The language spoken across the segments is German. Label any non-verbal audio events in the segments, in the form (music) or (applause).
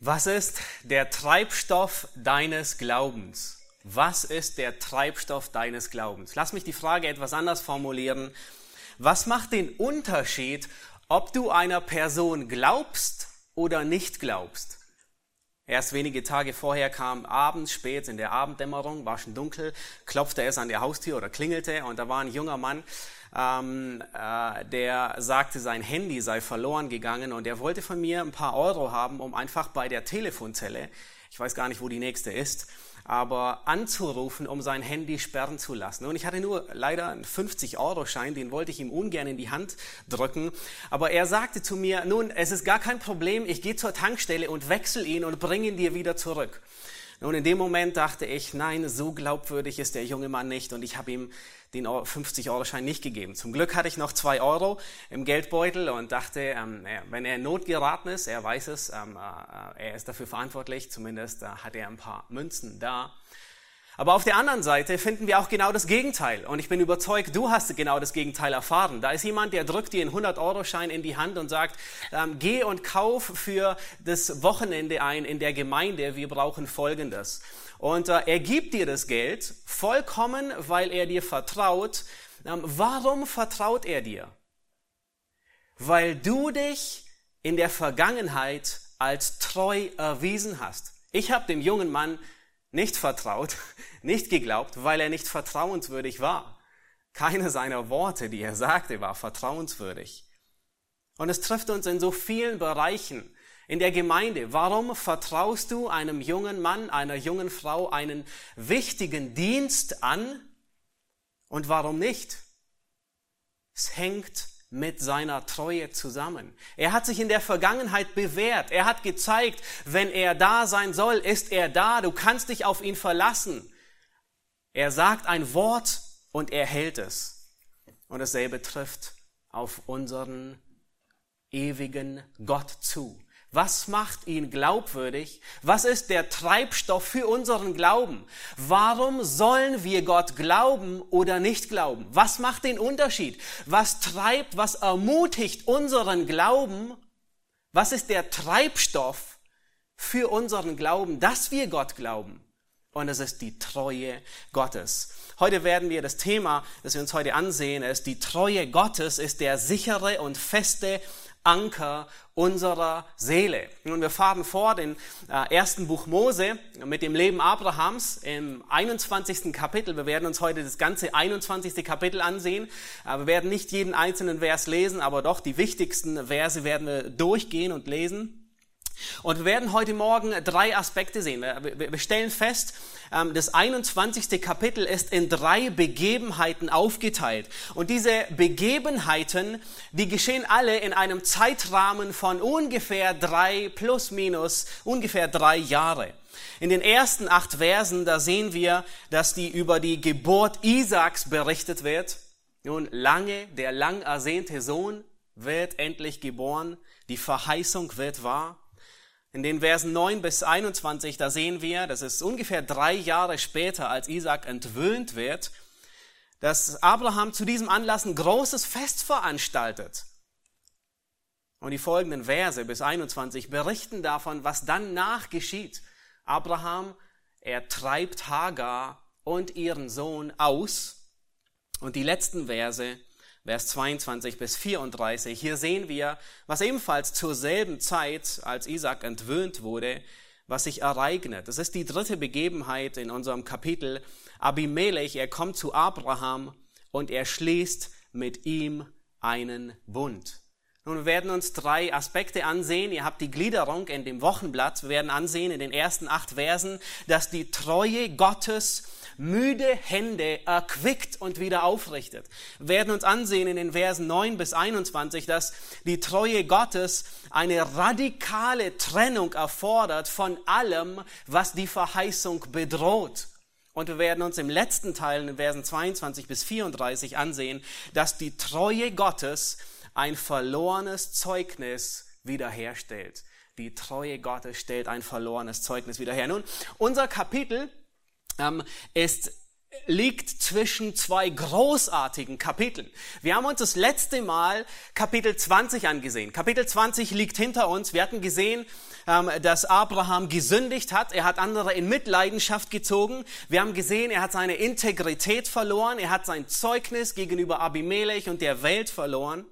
Was ist der Treibstoff deines Glaubens? Was ist der Treibstoff deines Glaubens? Lass mich die Frage etwas anders formulieren. Was macht den Unterschied, ob du einer Person glaubst oder nicht glaubst? Erst wenige Tage vorher kam abends, spät in der Abenddämmerung, war schon dunkel, klopfte es an der Haustür oder klingelte und da war ein junger Mann, ähm, äh, der sagte, sein Handy sei verloren gegangen und er wollte von mir ein paar Euro haben, um einfach bei der Telefonzelle, ich weiß gar nicht, wo die nächste ist, aber anzurufen, um sein Handy sperren zu lassen. Und ich hatte nur leider einen 50-Euro-Schein, den wollte ich ihm ungern in die Hand drücken. Aber er sagte zu mir, nun, es ist gar kein Problem, ich gehe zur Tankstelle und wechsle ihn und bringe ihn dir wieder zurück. Nun, in dem Moment dachte ich, nein, so glaubwürdig ist der junge Mann nicht und ich habe ihm den 50-Euro-Schein nicht gegeben. Zum Glück hatte ich noch zwei Euro im Geldbeutel und dachte, ähm, wenn er in Not geraten ist, er weiß es, ähm, äh, er ist dafür verantwortlich, zumindest äh, hat er ein paar Münzen da. Aber auf der anderen Seite finden wir auch genau das Gegenteil. Und ich bin überzeugt, du hast genau das Gegenteil erfahren. Da ist jemand, der drückt dir einen 100-Euro-Schein in die Hand und sagt, ähm, geh und kauf für das Wochenende ein in der Gemeinde. Wir brauchen Folgendes. Und äh, er gibt dir das Geld vollkommen, weil er dir vertraut. Ähm, warum vertraut er dir? Weil du dich in der Vergangenheit als treu erwiesen hast. Ich habe dem jungen Mann nicht vertraut, (laughs) nicht geglaubt, weil er nicht vertrauenswürdig war. Keine seiner Worte, die er sagte, war vertrauenswürdig. Und es trifft uns in so vielen Bereichen in der Gemeinde. Warum vertraust du einem jungen Mann, einer jungen Frau einen wichtigen Dienst an und warum nicht? Es hängt mit seiner Treue zusammen. Er hat sich in der Vergangenheit bewährt. Er hat gezeigt, wenn er da sein soll, ist er da. Du kannst dich auf ihn verlassen. Er sagt ein Wort und er hält es. Und dasselbe trifft auf unseren ewigen Gott zu. Was macht ihn glaubwürdig? Was ist der Treibstoff für unseren Glauben? Warum sollen wir Gott glauben oder nicht glauben? Was macht den Unterschied? Was treibt, was ermutigt unseren Glauben? Was ist der Treibstoff für unseren Glauben, dass wir Gott glauben? Und es ist die Treue Gottes. Heute werden wir das Thema, das wir uns heute ansehen, ist die Treue Gottes, ist der sichere und feste Anker unserer Seele. Und wir fahren fort im äh, ersten Buch Mose mit dem Leben Abrahams im 21. Kapitel. Wir werden uns heute das ganze 21. Kapitel ansehen. Äh, wir werden nicht jeden einzelnen Vers lesen, aber doch die wichtigsten Verse werden wir durchgehen und lesen. Und wir werden heute Morgen drei Aspekte sehen. Wir stellen fest, das 21. Kapitel ist in drei Begebenheiten aufgeteilt. Und diese Begebenheiten, die geschehen alle in einem Zeitrahmen von ungefähr drei plus minus ungefähr drei Jahre. In den ersten acht Versen, da sehen wir, dass die über die Geburt Isaaks berichtet wird. Nun, lange, der lang ersehnte Sohn wird endlich geboren. Die Verheißung wird wahr. In den Versen 9 bis 21, da sehen wir, das ist ungefähr drei Jahre später, als Isaac entwöhnt wird, dass Abraham zu diesem Anlass ein großes Fest veranstaltet. Und die folgenden Verse bis 21 berichten davon, was dann nachgeschieht. Abraham, er treibt Hagar und ihren Sohn aus. Und die letzten Verse Vers 22 bis 34. Hier sehen wir, was ebenfalls zur selben Zeit, als Isaac entwöhnt wurde, was sich ereignet. Das ist die dritte Begebenheit in unserem Kapitel. Abimelech, er kommt zu Abraham und er schließt mit ihm einen Bund. Nun, wir werden uns drei Aspekte ansehen. Ihr habt die Gliederung in dem Wochenblatt. Wir werden ansehen in den ersten acht Versen, dass die Treue Gottes müde Hände erquickt und wieder aufrichtet. Wir werden uns ansehen in den Versen 9 bis 21, dass die Treue Gottes eine radikale Trennung erfordert von allem, was die Verheißung bedroht. Und wir werden uns im letzten Teil in den Versen 22 bis 34 ansehen, dass die Treue Gottes ein verlorenes Zeugnis wiederherstellt. Die Treue Gottes stellt ein verlorenes Zeugnis wieder her. Nun, unser Kapitel ähm, ist liegt zwischen zwei großartigen Kapiteln. Wir haben uns das letzte Mal Kapitel 20 angesehen. Kapitel 20 liegt hinter uns. Wir hatten gesehen, ähm, dass Abraham gesündigt hat. Er hat andere in Mitleidenschaft gezogen. Wir haben gesehen, er hat seine Integrität verloren. Er hat sein Zeugnis gegenüber Abimelech und der Welt verloren.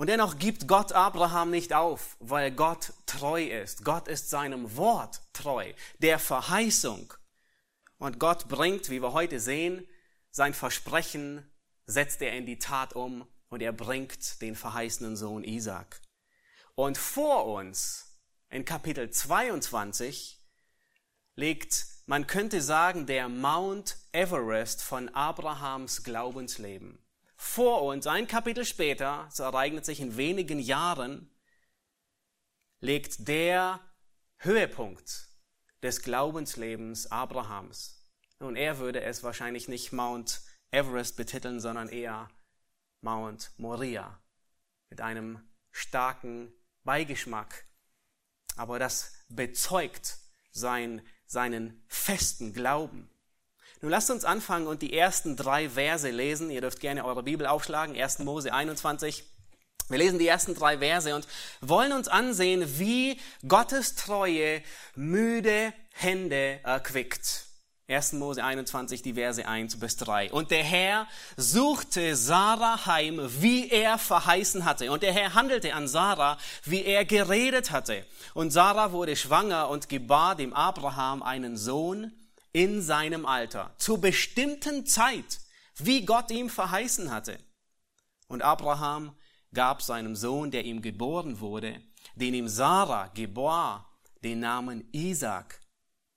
Und dennoch gibt Gott Abraham nicht auf, weil Gott treu ist. Gott ist seinem Wort treu, der Verheißung. Und Gott bringt, wie wir heute sehen, sein Versprechen, setzt er in die Tat um und er bringt den verheißenen Sohn Isaac. Und vor uns, in Kapitel 22, liegt, man könnte sagen, der Mount Everest von Abrahams Glaubensleben. Vor uns, ein Kapitel später, es ereignet sich in wenigen Jahren, liegt der Höhepunkt des Glaubenslebens Abrahams. Nun, er würde es wahrscheinlich nicht Mount Everest betiteln, sondern eher Mount Moria mit einem starken Beigeschmack. Aber das bezeugt sein, seinen festen Glauben. Nun lasst uns anfangen und die ersten drei Verse lesen. Ihr dürft gerne eure Bibel aufschlagen, 1. Mose 21. Wir lesen die ersten drei Verse und wollen uns ansehen, wie Gottes Treue müde Hände erquickt. 1. Mose 21, die Verse 1 bis 3. Und der Herr suchte Sarah heim, wie er verheißen hatte. Und der Herr handelte an Sarah, wie er geredet hatte. Und Sarah wurde schwanger und gebar dem Abraham einen Sohn in seinem Alter, zur bestimmten Zeit, wie Gott ihm verheißen hatte. Und Abraham gab seinem Sohn, der ihm geboren wurde, den ihm Sarah gebar, den Namen Isaac.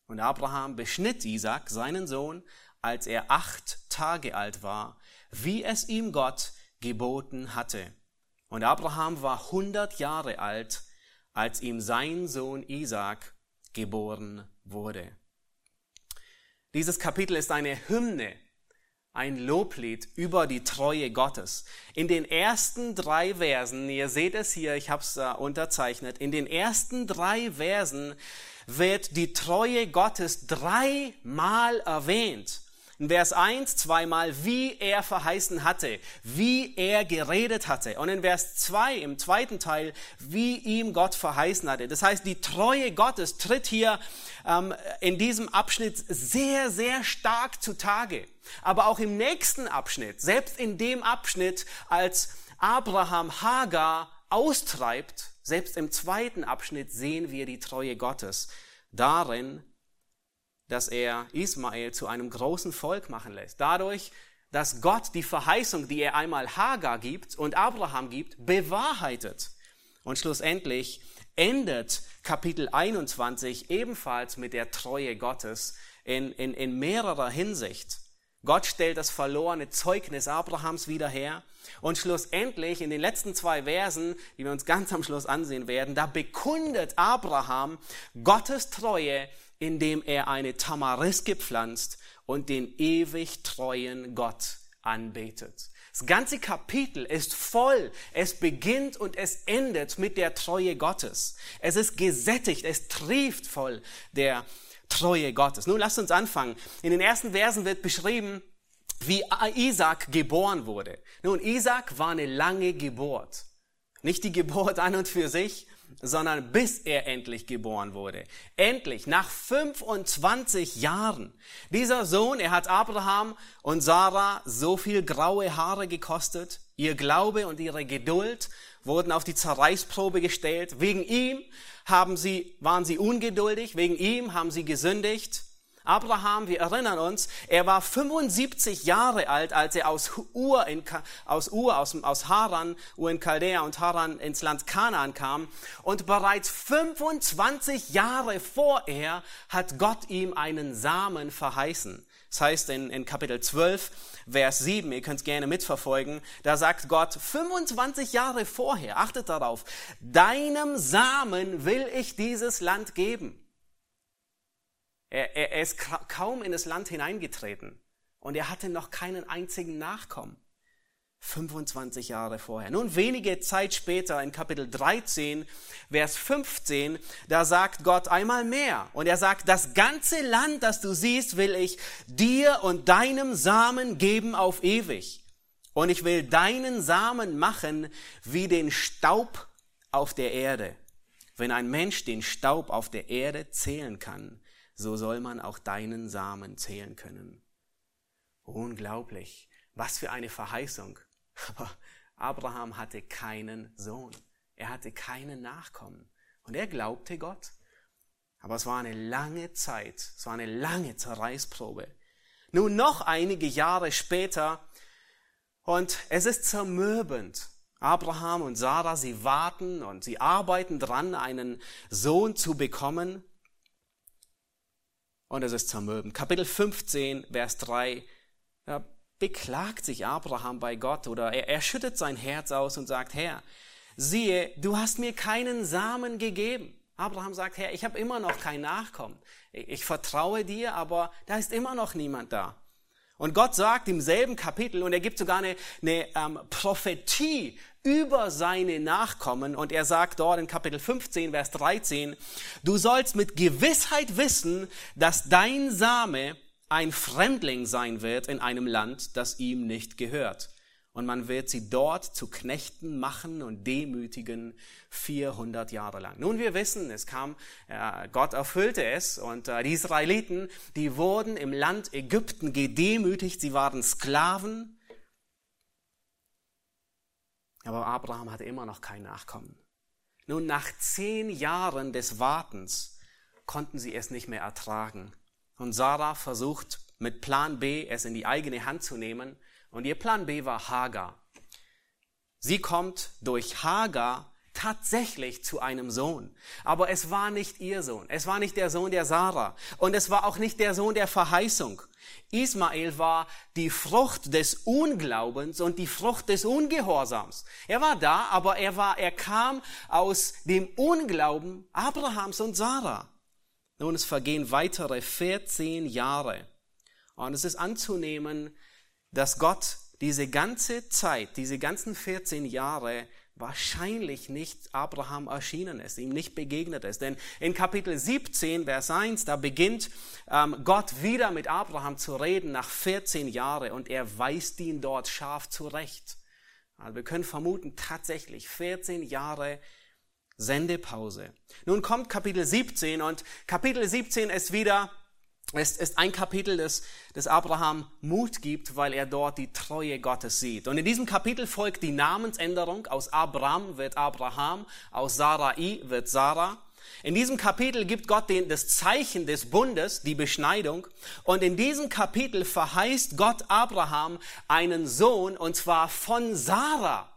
Und Abraham beschnitt Isaac, seinen Sohn, als er acht Tage alt war, wie es ihm Gott geboten hatte. Und Abraham war hundert Jahre alt, als ihm sein Sohn Isaac geboren wurde. Dieses Kapitel ist eine Hymne ein Loblied über die Treue Gottes. In den ersten drei Versen, ihr seht es hier, ich habe es uh, unterzeichnet, in den ersten drei Versen wird die Treue Gottes dreimal erwähnt. In Vers 1 zweimal, wie er verheißen hatte, wie er geredet hatte. Und in Vers 2 im zweiten Teil, wie ihm Gott verheißen hatte. Das heißt, die Treue Gottes tritt hier ähm, in diesem Abschnitt sehr, sehr stark zutage. Aber auch im nächsten Abschnitt, selbst in dem Abschnitt, als Abraham Hagar austreibt, selbst im zweiten Abschnitt sehen wir die Treue Gottes darin, dass er Ismael zu einem großen Volk machen lässt. Dadurch, dass Gott die Verheißung, die er einmal Hagar gibt und Abraham gibt, bewahrheitet. Und schlussendlich endet Kapitel 21 ebenfalls mit der Treue Gottes in, in, in mehrerer Hinsicht. Gott stellt das verlorene Zeugnis Abrahams wieder her. Und schlussendlich in den letzten zwei Versen, die wir uns ganz am Schluss ansehen werden, da bekundet Abraham Gottes Treue indem er eine Tamariske pflanzt und den ewig treuen Gott anbetet. Das ganze Kapitel ist voll. Es beginnt und es endet mit der Treue Gottes. Es ist gesättigt, es trieft voll der Treue Gottes. Nun lasst uns anfangen. In den ersten Versen wird beschrieben, wie Isaac geboren wurde. Nun, Isaac war eine lange Geburt. Nicht die Geburt an und für sich, sondern bis er endlich geboren wurde. Endlich, nach 25 Jahren. Dieser Sohn, er hat Abraham und Sarah so viel graue Haare gekostet. Ihr Glaube und ihre Geduld wurden auf die Zerreißprobe gestellt. Wegen ihm haben sie, waren sie ungeduldig. Wegen ihm haben sie gesündigt. Abraham, wir erinnern uns, er war 75 Jahre alt, als er aus Ur, in, aus, Ur aus, aus Haran, Ur in Chaldea und Haran ins Land Kanaan kam. Und bereits 25 Jahre vorher hat Gott ihm einen Samen verheißen. Das heißt in, in Kapitel 12, Vers 7, ihr könnt es gerne mitverfolgen, da sagt Gott 25 Jahre vorher, achtet darauf, deinem Samen will ich dieses Land geben. Er, er, er ist kaum in das Land hineingetreten und er hatte noch keinen einzigen Nachkommen. 25 Jahre vorher. Nun, wenige Zeit später, in Kapitel 13, Vers 15, da sagt Gott einmal mehr. Und er sagt, das ganze Land, das du siehst, will ich dir und deinem Samen geben auf ewig. Und ich will deinen Samen machen wie den Staub auf der Erde. Wenn ein Mensch den Staub auf der Erde zählen kann, so soll man auch deinen Samen zählen können. Unglaublich. Was für eine Verheißung. (laughs) Aber Abraham hatte keinen Sohn. Er hatte keinen Nachkommen. Und er glaubte Gott. Aber es war eine lange Zeit, es war eine lange Zerreißprobe. Nun noch einige Jahre später und es ist zermürbend. Abraham und Sarah, sie warten und sie arbeiten dran, einen Sohn zu bekommen. Und es ist zermürbend. Kapitel 15, Vers 3. Ja, beklagt sich Abraham bei Gott oder er, er schüttet sein Herz aus und sagt, Herr, siehe, du hast mir keinen Samen gegeben. Abraham sagt, Herr, ich habe immer noch kein Nachkommen. Ich, ich vertraue dir, aber da ist immer noch niemand da. Und Gott sagt im selben Kapitel, und er gibt sogar eine, eine ähm, Prophetie über seine Nachkommen, und er sagt dort in Kapitel 15, Vers 13, du sollst mit Gewissheit wissen, dass dein Same ein Fremdling sein wird in einem Land, das ihm nicht gehört. Und man wird sie dort zu Knechten machen und demütigen 400 Jahre lang. Nun, wir wissen, es kam, äh, Gott erfüllte es und äh, die Israeliten, die wurden im Land Ägypten gedemütigt, sie waren Sklaven. Aber Abraham hatte immer noch kein Nachkommen. Nun, nach zehn Jahren des Wartens konnten sie es nicht mehr ertragen. Und Sarah versucht mit Plan B es in die eigene Hand zu nehmen. Und ihr Plan B war Hagar. Sie kommt durch Hagar tatsächlich zu einem Sohn. Aber es war nicht ihr Sohn. Es war nicht der Sohn der Sarah. Und es war auch nicht der Sohn der Verheißung. Ismael war die Frucht des Unglaubens und die Frucht des Ungehorsams. Er war da, aber er war, er kam aus dem Unglauben Abrahams und Sarah. Nun, es vergehen weitere 14 Jahre. Und es ist anzunehmen, dass Gott diese ganze Zeit, diese ganzen 14 Jahre wahrscheinlich nicht Abraham erschienen ist, ihm nicht begegnet ist. Denn in Kapitel 17, Vers 1, da beginnt ähm, Gott wieder mit Abraham zu reden nach 14 Jahren und er weist ihn dort scharf zurecht. Also wir können vermuten, tatsächlich 14 Jahre Sendepause. Nun kommt Kapitel 17 und Kapitel 17 ist wieder, ist, ist ein Kapitel, das, das Abraham Mut gibt, weil er dort die Treue Gottes sieht. Und in diesem Kapitel folgt die Namensänderung. Aus Abraham wird Abraham, aus Sarai wird Sarah. In diesem Kapitel gibt Gott den, das Zeichen des Bundes, die Beschneidung. Und in diesem Kapitel verheißt Gott Abraham einen Sohn, und zwar von Sarah.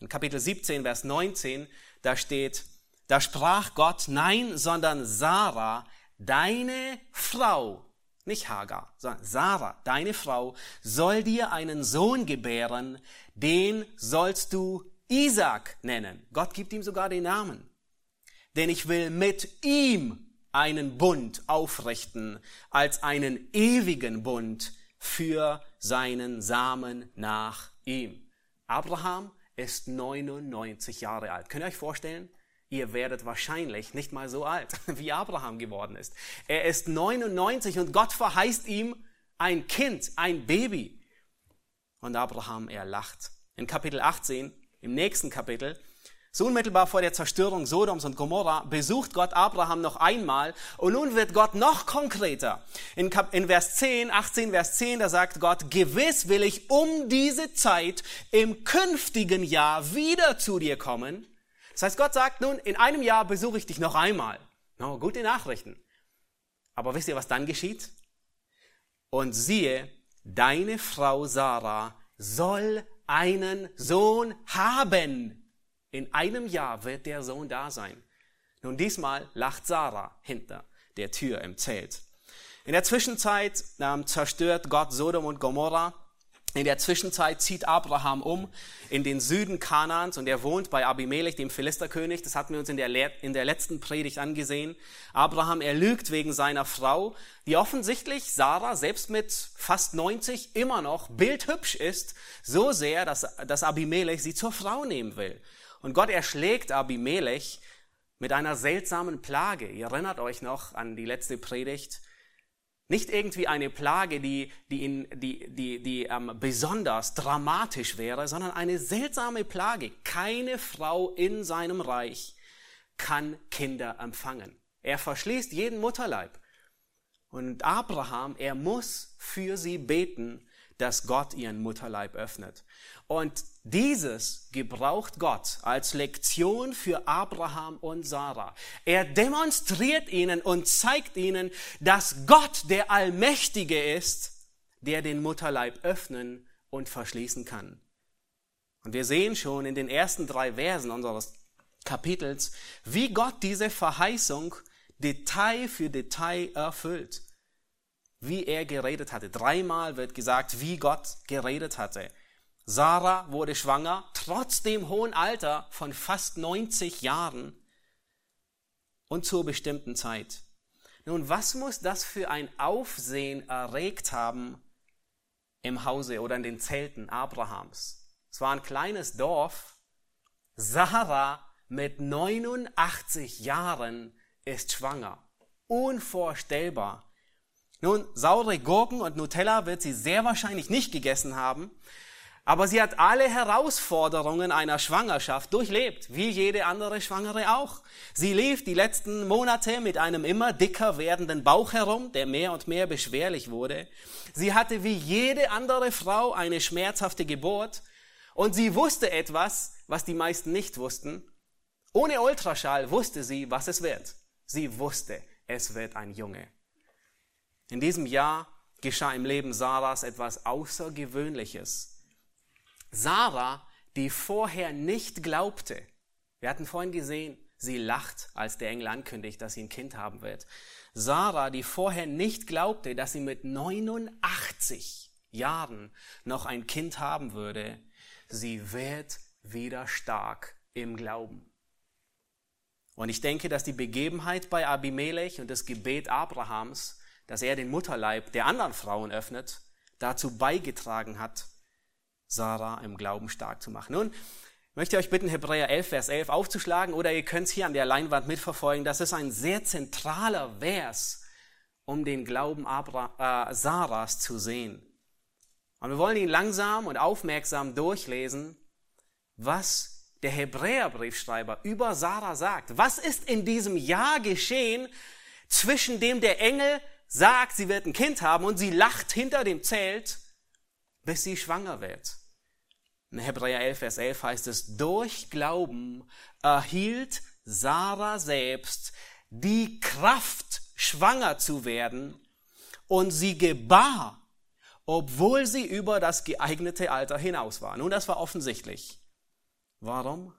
In Kapitel 17, Vers 19, da steht, da sprach Gott, nein, sondern Sarah, deine Frau, nicht Hagar, sondern Sarah, deine Frau, soll dir einen Sohn gebären, den sollst du Isaac nennen. Gott gibt ihm sogar den Namen. Denn ich will mit ihm einen Bund aufrichten, als einen ewigen Bund für seinen Samen nach ihm. Abraham ist 99 Jahre alt. Könnt ihr euch vorstellen? Ihr werdet wahrscheinlich nicht mal so alt, (laughs) wie Abraham geworden ist. Er ist 99 und Gott verheißt ihm ein Kind, ein Baby. Und Abraham, er lacht. In Kapitel 18, im nächsten Kapitel, so unmittelbar vor der Zerstörung Sodoms und Gomorra besucht Gott Abraham noch einmal und nun wird Gott noch konkreter. In, Kap in Vers 10, 18 Vers 10, da sagt Gott, gewiss will ich um diese Zeit im künftigen Jahr wieder zu dir kommen. Das heißt, Gott sagt nun, in einem Jahr besuche ich dich noch einmal. No, gute Nachrichten. Aber wisst ihr, was dann geschieht? Und siehe, deine Frau Sarah soll einen Sohn haben. In einem Jahr wird der Sohn da sein. Nun diesmal lacht Sarah hinter der Tür im Zelt. In der Zwischenzeit ähm, zerstört Gott Sodom und Gomorra In der Zwischenzeit zieht Abraham um in den Süden Kanaans und er wohnt bei Abimelech, dem Philisterkönig. Das hatten wir uns in der, in der letzten Predigt angesehen. Abraham, er lügt wegen seiner Frau, die offensichtlich, Sarah, selbst mit fast 90 immer noch bildhübsch ist, so sehr, dass, dass Abimelech sie zur Frau nehmen will. Und Gott erschlägt Abimelech mit einer seltsamen Plage. Ihr erinnert euch noch an die letzte Predigt. Nicht irgendwie eine Plage, die, die, in, die, die, die ähm, besonders dramatisch wäre, sondern eine seltsame Plage. Keine Frau in seinem Reich kann Kinder empfangen. Er verschließt jeden Mutterleib. Und Abraham, er muss für sie beten, dass Gott ihren Mutterleib öffnet. Und dieses gebraucht Gott als Lektion für Abraham und Sarah. Er demonstriert ihnen und zeigt ihnen, dass Gott der Allmächtige ist, der den Mutterleib öffnen und verschließen kann. Und wir sehen schon in den ersten drei Versen unseres Kapitels, wie Gott diese Verheißung Detail für Detail erfüllt. Wie er geredet hatte. Dreimal wird gesagt, wie Gott geredet hatte. Sarah wurde schwanger, trotz dem hohen Alter von fast 90 Jahren und zur bestimmten Zeit. Nun, was muss das für ein Aufsehen erregt haben im Hause oder in den Zelten Abrahams? Es war ein kleines Dorf. Sarah mit 89 Jahren ist schwanger. Unvorstellbar. Nun, saure Gurken und Nutella wird sie sehr wahrscheinlich nicht gegessen haben. Aber sie hat alle Herausforderungen einer Schwangerschaft durchlebt, wie jede andere Schwangere auch. Sie lief die letzten Monate mit einem immer dicker werdenden Bauch herum, der mehr und mehr beschwerlich wurde. Sie hatte wie jede andere Frau eine schmerzhafte Geburt und sie wusste etwas, was die meisten nicht wussten. Ohne Ultraschall wusste sie, was es wird. Sie wusste, es wird ein Junge. In diesem Jahr geschah im Leben Sarahs etwas Außergewöhnliches. Sarah, die vorher nicht glaubte, wir hatten vorhin gesehen, sie lacht, als der Engel ankündigt, dass sie ein Kind haben wird. Sarah, die vorher nicht glaubte, dass sie mit 89 Jahren noch ein Kind haben würde, sie wird wieder stark im Glauben. Und ich denke, dass die Begebenheit bei Abimelech und das Gebet Abrahams, dass er den Mutterleib der anderen Frauen öffnet, dazu beigetragen hat, Sarah im Glauben stark zu machen. Nun, möchte ich euch bitten, Hebräer 11, Vers 11 aufzuschlagen oder ihr könnt es hier an der Leinwand mitverfolgen. Das ist ein sehr zentraler Vers, um den Glauben Abra äh, Sarahs zu sehen. Und wir wollen ihn langsam und aufmerksam durchlesen, was der Hebräerbriefschreiber über Sarah sagt. Was ist in diesem Jahr geschehen, zwischen dem der Engel sagt, sie wird ein Kind haben und sie lacht hinter dem Zelt, bis sie schwanger wird? In Hebräer 11, Vers 11 heißt es, durch Glauben erhielt Sarah selbst die Kraft, schwanger zu werden, und sie gebar, obwohl sie über das geeignete Alter hinaus war. Nun, das war offensichtlich. Warum?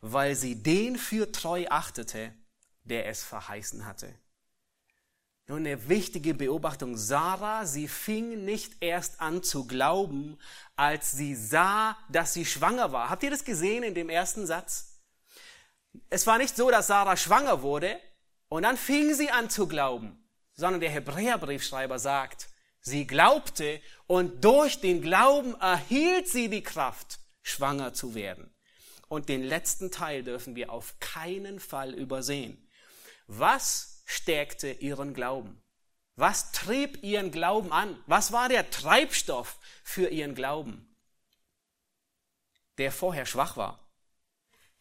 Weil sie den für treu achtete, der es verheißen hatte. Nun, eine wichtige Beobachtung. Sarah, sie fing nicht erst an zu glauben, als sie sah, dass sie schwanger war. Habt ihr das gesehen in dem ersten Satz? Es war nicht so, dass Sarah schwanger wurde und dann fing sie an zu glauben, sondern der Hebräerbriefschreiber sagt, sie glaubte und durch den Glauben erhielt sie die Kraft, schwanger zu werden. Und den letzten Teil dürfen wir auf keinen Fall übersehen. Was stärkte ihren Glauben? Was trieb ihren Glauben an? Was war der Treibstoff für ihren Glauben? Der vorher schwach war.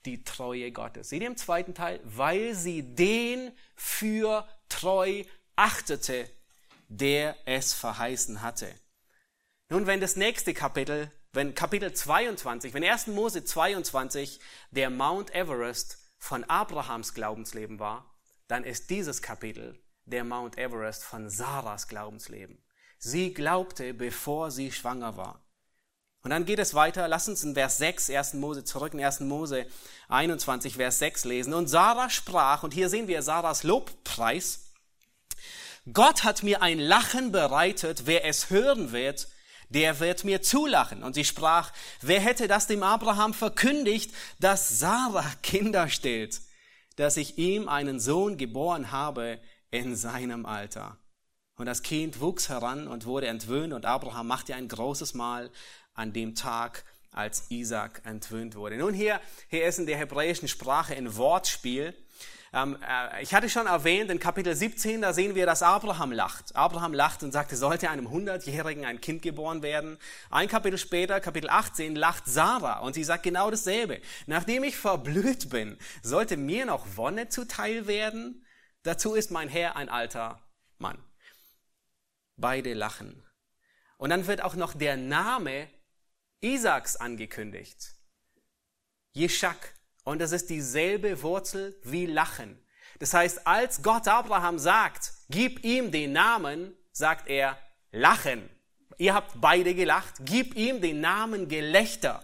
Die Treue Gottes. Seht ihr im zweiten Teil? Weil sie den für treu achtete, der es verheißen hatte. Nun, wenn das nächste Kapitel, wenn Kapitel 22, wenn 1. Mose 22 der Mount Everest von Abrahams Glaubensleben war, dann ist dieses Kapitel der Mount Everest von Sarahs Glaubensleben. Sie glaubte, bevor sie schwanger war. Und dann geht es weiter. Lass uns in Vers 6, 1. Mose, zurück in 1. Mose 21, Vers 6 lesen. Und Sarah sprach, und hier sehen wir Sarahs Lobpreis, Gott hat mir ein Lachen bereitet, wer es hören wird, der wird mir zulachen. Und sie sprach, wer hätte das dem Abraham verkündigt, dass Sarah Kinder stillt, dass ich ihm einen Sohn geboren habe in seinem Alter. Und das Kind wuchs heran und wurde entwöhnt und Abraham machte ein großes Mahl an dem Tag, als Isaac entwöhnt wurde. Nun hier, hier ist in der hebräischen Sprache ein Wortspiel. Ähm, äh, ich hatte schon erwähnt, in Kapitel 17, da sehen wir, dass Abraham lacht. Abraham lacht und sagte, sollte einem Hundertjährigen ein Kind geboren werden. Ein Kapitel später, Kapitel 18, lacht Sarah und sie sagt genau dasselbe. Nachdem ich verblüht bin, sollte mir noch Wonne zuteil werden? Dazu ist mein Herr ein alter Mann. Beide lachen. Und dann wird auch noch der Name Isaaks angekündigt. Jeschak. Und das ist dieselbe Wurzel wie Lachen. Das heißt, als Gott Abraham sagt, gib ihm den Namen, sagt er Lachen. Ihr habt beide gelacht, gib ihm den Namen Gelächter.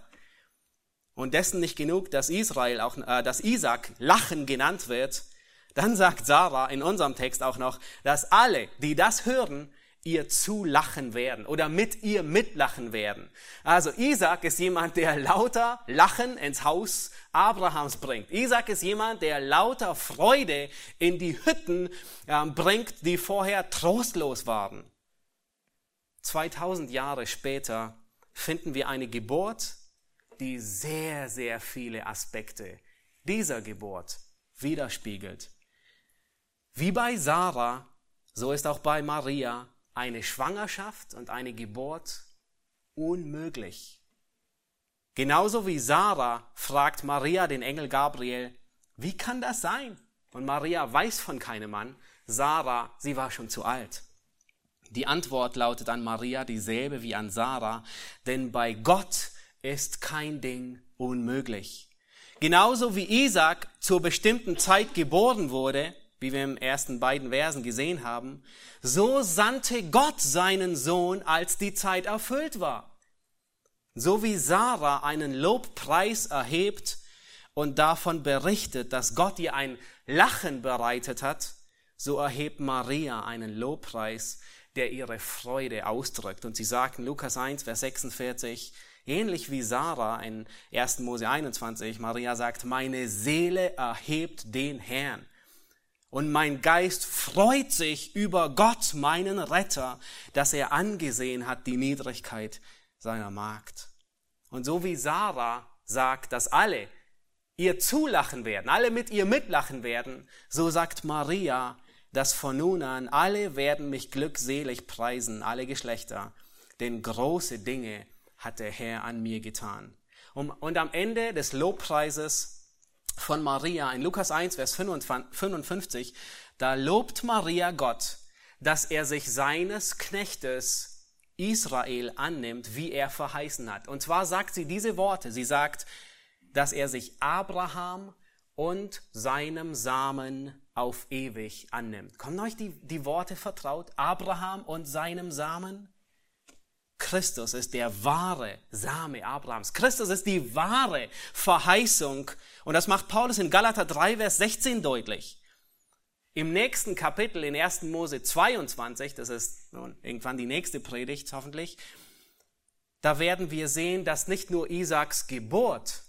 Und dessen nicht genug, dass Israel auch, äh, dass Isaac Lachen genannt wird, dann sagt Sarah in unserem Text auch noch, dass alle, die das hören, ihr zulachen werden oder mit ihr mitlachen werden. Also Isaac ist jemand, der lauter Lachen ins Haus Abrahams bringt. Isaac ist jemand, der lauter Freude in die Hütten äh, bringt, die vorher trostlos waren. 2000 Jahre später finden wir eine Geburt, die sehr, sehr viele Aspekte dieser Geburt widerspiegelt. Wie bei Sarah, so ist auch bei Maria eine Schwangerschaft und eine Geburt unmöglich. Genauso wie Sarah fragt Maria den Engel Gabriel, wie kann das sein? Und Maria weiß von keinem Mann. Sarah, sie war schon zu alt. Die Antwort lautet an Maria dieselbe wie an Sarah, denn bei Gott ist kein Ding unmöglich. Genauso wie Isaac zur bestimmten Zeit geboren wurde, wie wir im ersten beiden Versen gesehen haben, so sandte Gott seinen Sohn, als die Zeit erfüllt war. So wie Sarah einen Lobpreis erhebt und davon berichtet, dass Gott ihr ein Lachen bereitet hat, so erhebt Maria einen Lobpreis, der ihre Freude ausdrückt. Und sie sagt in Lukas 1, Vers 46, ähnlich wie Sarah in 1. Mose 21, Maria sagt, meine Seele erhebt den Herrn. Und mein Geist freut sich über Gott, meinen Retter, dass er angesehen hat die Niedrigkeit seiner Magd. Und so wie Sarah sagt, dass alle ihr zulachen werden, alle mit ihr mitlachen werden, so sagt Maria, dass von nun an alle werden mich glückselig preisen, alle Geschlechter, denn große Dinge hat der Herr an mir getan. Und am Ende des Lobpreises von Maria in Lukas 1, Vers 55, da lobt Maria Gott, dass er sich seines Knechtes Israel annimmt, wie er verheißen hat. Und zwar sagt sie diese Worte. Sie sagt, dass er sich Abraham und seinem Samen auf ewig annimmt. Kommen euch die, die Worte vertraut? Abraham und seinem Samen? Christus ist der wahre Same Abrahams. Christus ist die wahre Verheißung. Und das macht Paulus in Galater 3, Vers 16 deutlich. Im nächsten Kapitel, in 1. Mose 22, das ist nun irgendwann die nächste Predigt hoffentlich, da werden wir sehen, dass nicht nur Isaaks Geburt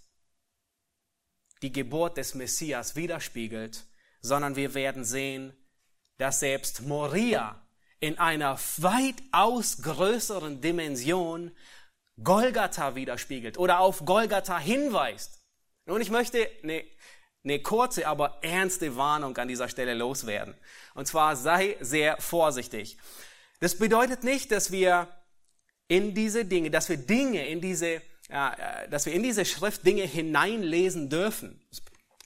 die Geburt des Messias widerspiegelt, sondern wir werden sehen, dass selbst Moria in einer weitaus größeren Dimension Golgatha widerspiegelt oder auf Golgatha hinweist. Und ich möchte eine, eine kurze, aber ernste Warnung an dieser Stelle loswerden. Und zwar sei sehr vorsichtig. Das bedeutet nicht, dass wir in diese Dinge, dass wir Dinge in diese, ja, äh, dass wir in diese Schrift Dinge hineinlesen dürfen.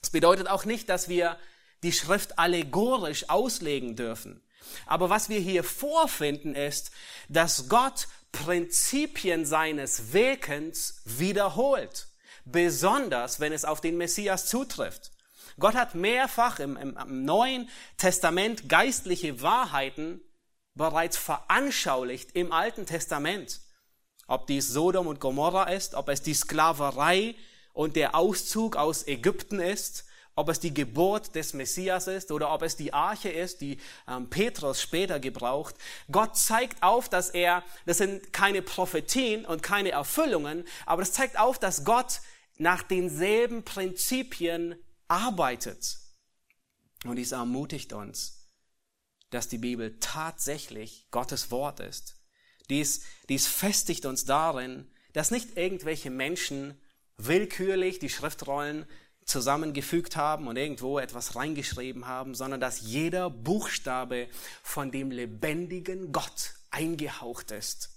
Das bedeutet auch nicht, dass wir die Schrift allegorisch auslegen dürfen. Aber was wir hier vorfinden ist, dass Gott Prinzipien seines Wirkens wiederholt, besonders wenn es auf den Messias zutrifft. Gott hat mehrfach im, im, im Neuen Testament geistliche Wahrheiten bereits veranschaulicht im Alten Testament. Ob dies Sodom und Gomorra ist, ob es die Sklaverei und der Auszug aus Ägypten ist, ob es die Geburt des Messias ist oder ob es die Arche ist, die ähm, Petrus später gebraucht. Gott zeigt auf, dass er, das sind keine Prophetien und keine Erfüllungen, aber es zeigt auf, dass Gott nach denselben Prinzipien arbeitet. Und dies ermutigt uns, dass die Bibel tatsächlich Gottes Wort ist. Dies, dies festigt uns darin, dass nicht irgendwelche Menschen willkürlich die Schriftrollen zusammengefügt haben und irgendwo etwas reingeschrieben haben, sondern dass jeder Buchstabe von dem lebendigen Gott eingehaucht ist.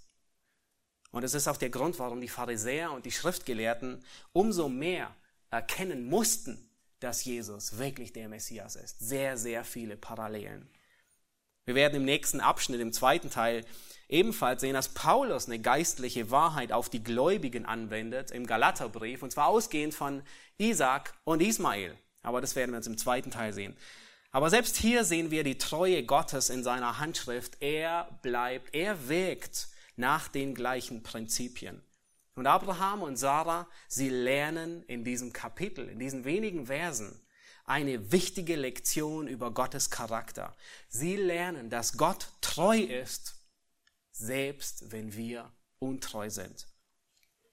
Und es ist auch der Grund, warum die Pharisäer und die Schriftgelehrten umso mehr erkennen mussten, dass Jesus wirklich der Messias ist. Sehr, sehr viele Parallelen. Wir werden im nächsten Abschnitt, im zweiten Teil, ebenfalls sehen, dass Paulus eine geistliche Wahrheit auf die Gläubigen anwendet im Galaterbrief, und zwar ausgehend von Isaac und Ismael. Aber das werden wir uns im zweiten Teil sehen. Aber selbst hier sehen wir die Treue Gottes in seiner Handschrift. Er bleibt, er wirkt nach den gleichen Prinzipien. Und Abraham und Sarah, sie lernen in diesem Kapitel, in diesen wenigen Versen, eine wichtige Lektion über Gottes Charakter. Sie lernen, dass Gott treu ist, selbst wenn wir untreu sind.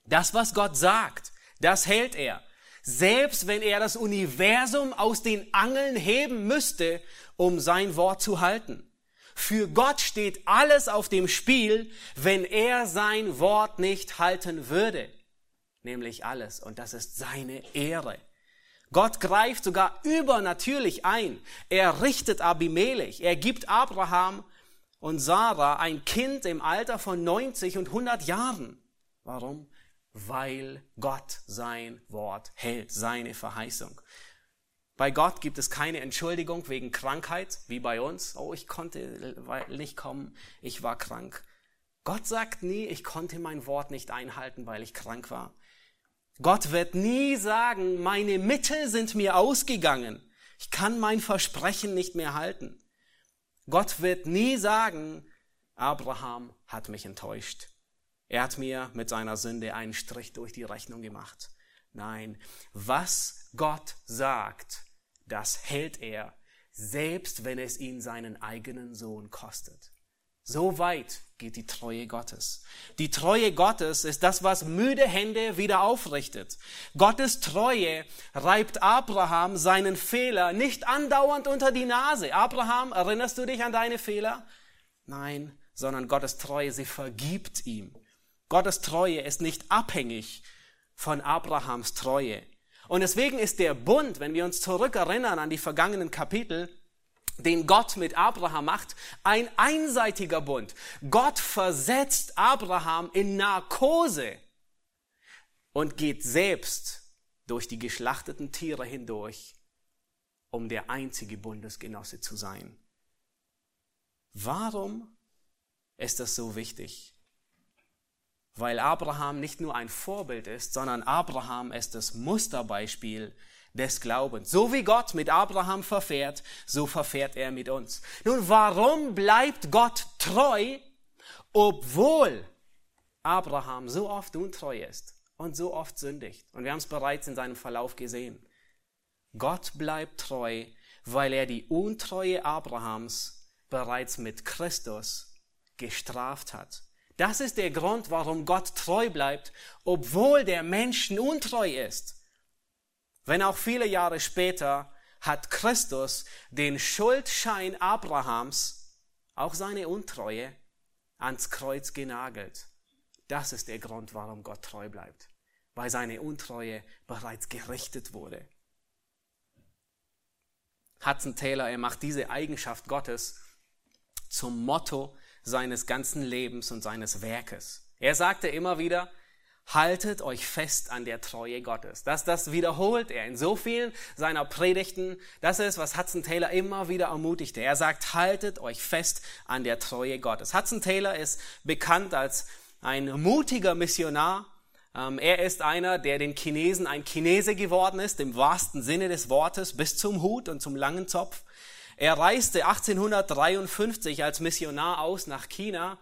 Das, was Gott sagt, das hält er. Selbst wenn er das Universum aus den Angeln heben müsste, um sein Wort zu halten. Für Gott steht alles auf dem Spiel, wenn er sein Wort nicht halten würde. Nämlich alles. Und das ist seine Ehre. Gott greift sogar übernatürlich ein. Er richtet Abimelech. Er gibt Abraham und Sarah ein Kind im Alter von 90 und 100 Jahren. Warum? Weil Gott sein Wort hält, seine Verheißung. Bei Gott gibt es keine Entschuldigung wegen Krankheit, wie bei uns. Oh, ich konnte nicht kommen, ich war krank. Gott sagt nie, ich konnte mein Wort nicht einhalten, weil ich krank war. Gott wird nie sagen, meine Mittel sind mir ausgegangen. Ich kann mein Versprechen nicht mehr halten. Gott wird nie sagen, Abraham hat mich enttäuscht. Er hat mir mit seiner Sünde einen Strich durch die Rechnung gemacht. Nein, was Gott sagt, das hält er, selbst wenn es ihn seinen eigenen Sohn kostet. So weit geht die Treue Gottes. Die Treue Gottes ist das, was müde Hände wieder aufrichtet. Gottes Treue reibt Abraham seinen Fehler nicht andauernd unter die Nase. Abraham, erinnerst du dich an deine Fehler? Nein, sondern Gottes Treue, sie vergibt ihm. Gottes Treue ist nicht abhängig von Abrahams Treue. Und deswegen ist der Bund, wenn wir uns zurückerinnern an die vergangenen Kapitel, den Gott mit Abraham macht, ein einseitiger Bund. Gott versetzt Abraham in Narkose und geht selbst durch die geschlachteten Tiere hindurch, um der einzige Bundesgenosse zu sein. Warum ist das so wichtig? weil Abraham nicht nur ein Vorbild ist, sondern Abraham ist das Musterbeispiel des Glaubens. So wie Gott mit Abraham verfährt, so verfährt er mit uns. Nun, warum bleibt Gott treu, obwohl Abraham so oft untreu ist und so oft sündigt? Und wir haben es bereits in seinem Verlauf gesehen. Gott bleibt treu, weil er die Untreue Abrahams bereits mit Christus gestraft hat. Das ist der Grund, warum Gott treu bleibt, obwohl der Mensch untreu ist. Wenn auch viele Jahre später hat Christus den Schuldschein Abrahams, auch seine Untreue, ans Kreuz genagelt. Das ist der Grund, warum Gott treu bleibt, weil seine Untreue bereits gerichtet wurde. Hudson Taylor, er macht diese Eigenschaft Gottes zum Motto seines ganzen Lebens und seines Werkes. Er sagte immer wieder, haltet euch fest an der Treue Gottes. Das, das wiederholt er in so vielen seiner Predigten. Das ist, was Hudson Taylor immer wieder ermutigte. Er sagt, haltet euch fest an der Treue Gottes. Hudson Taylor ist bekannt als ein mutiger Missionar. Ähm, er ist einer, der den Chinesen ein Chinese geworden ist, im wahrsten Sinne des Wortes, bis zum Hut und zum langen Zopf. Er reiste 1853 als Missionar aus nach China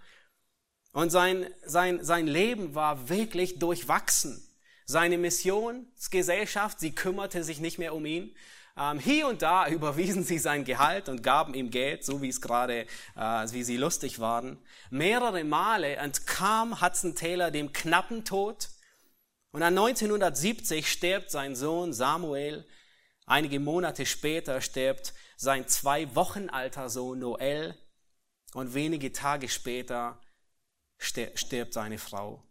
und sein, sein, sein Leben war wirklich durchwachsen. Seine Missionsgesellschaft, sie kümmerte sich nicht mehr um ihn. Ähm, hier und da (laughs) überwiesen sie sein Gehalt und gaben ihm Geld, so wie es gerade, äh, wie sie lustig waren. Mehrere Male entkam Hudson Taylor dem knappen Tod. Und dann 1970 stirbt sein Sohn Samuel. Einige Monate später stirbt sein zwei Wochen alter Sohn Noel. Und wenige Tage später stirbt seine Frau.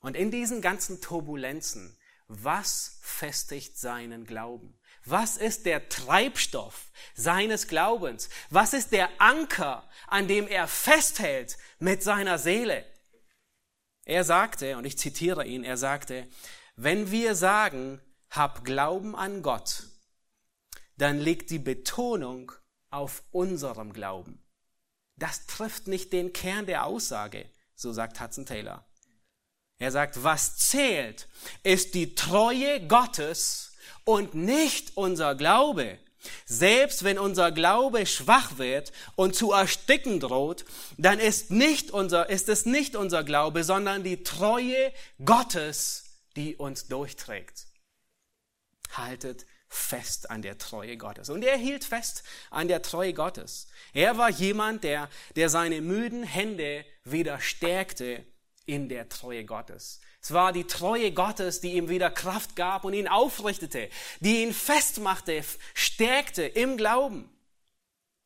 Und in diesen ganzen Turbulenzen, was festigt seinen Glauben? Was ist der Treibstoff seines Glaubens? Was ist der Anker, an dem er festhält mit seiner Seele? Er sagte, und ich zitiere ihn, er sagte, wenn wir sagen, hab Glauben an Gott, dann liegt die Betonung auf unserem Glauben. Das trifft nicht den Kern der Aussage, so sagt Hudson Taylor. Er sagt, was zählt, ist die Treue Gottes und nicht unser Glaube. Selbst wenn unser Glaube schwach wird und zu ersticken droht, dann ist, nicht unser, ist es nicht unser Glaube, sondern die Treue Gottes, die uns durchträgt. Haltet fest an der Treue Gottes. Und er hielt fest an der Treue Gottes. Er war jemand, der, der seine müden Hände wieder stärkte in der Treue Gottes. Es war die Treue Gottes, die ihm wieder Kraft gab und ihn aufrichtete, die ihn festmachte, stärkte im Glauben.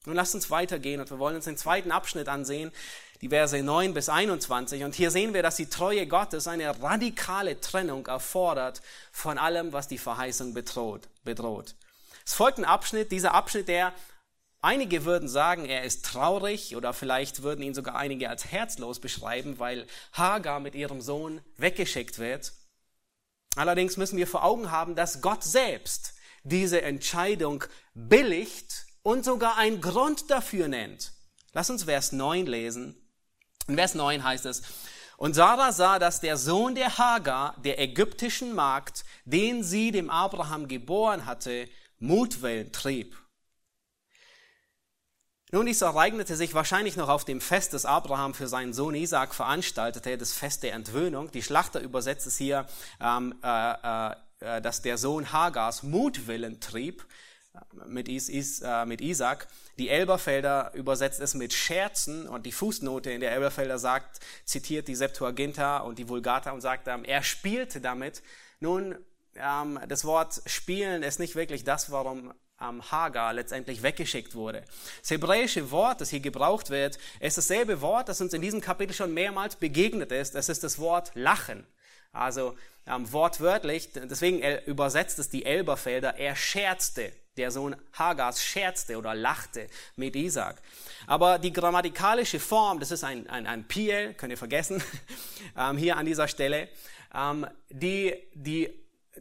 Nun lasst uns weitergehen und wir wollen uns den zweiten Abschnitt ansehen, die Verse 9 bis 21. Und hier sehen wir, dass die Treue Gottes eine radikale Trennung erfordert von allem, was die Verheißung bedroht. bedroht. Es folgt ein Abschnitt, dieser Abschnitt, der Einige würden sagen, er ist traurig oder vielleicht würden ihn sogar einige als herzlos beschreiben, weil Hagar mit ihrem Sohn weggeschickt wird. Allerdings müssen wir vor Augen haben, dass Gott selbst diese Entscheidung billigt und sogar einen Grund dafür nennt. Lass uns Vers 9 lesen. In Vers 9 heißt es, und Sarah sah, dass der Sohn der Hagar, der ägyptischen Magd, den sie dem Abraham geboren hatte, Mutwillen trieb. Nun, dies ereignete sich wahrscheinlich noch auf dem Fest, das Abraham für seinen Sohn Isaac veranstaltete, das Fest der Entwöhnung. Die Schlachter übersetzt es hier, ähm, äh, äh, dass der Sohn Hagars Mutwillen trieb äh, mit, Is, Is, äh, mit Isaac. Die Elberfelder übersetzt es mit Scherzen und die Fußnote in der Elberfelder sagt, zitiert die Septuaginta und die Vulgata und sagt, ähm, er spielte damit. Nun, ähm, das Wort spielen ist nicht wirklich das, warum ähm, Hagar letztendlich weggeschickt wurde. Das hebräische Wort, das hier gebraucht wird, ist dasselbe Wort, das uns in diesem Kapitel schon mehrmals begegnet ist. Es ist das Wort Lachen. Also ähm, wortwörtlich, deswegen übersetzt es die Elberfelder, er scherzte. Der Sohn Hagars scherzte oder lachte mit Isaac. Aber die grammatikalische Form, das ist ein, ein, ein Piel, könnt ihr vergessen, (laughs) ähm, hier an dieser Stelle, ähm, die, die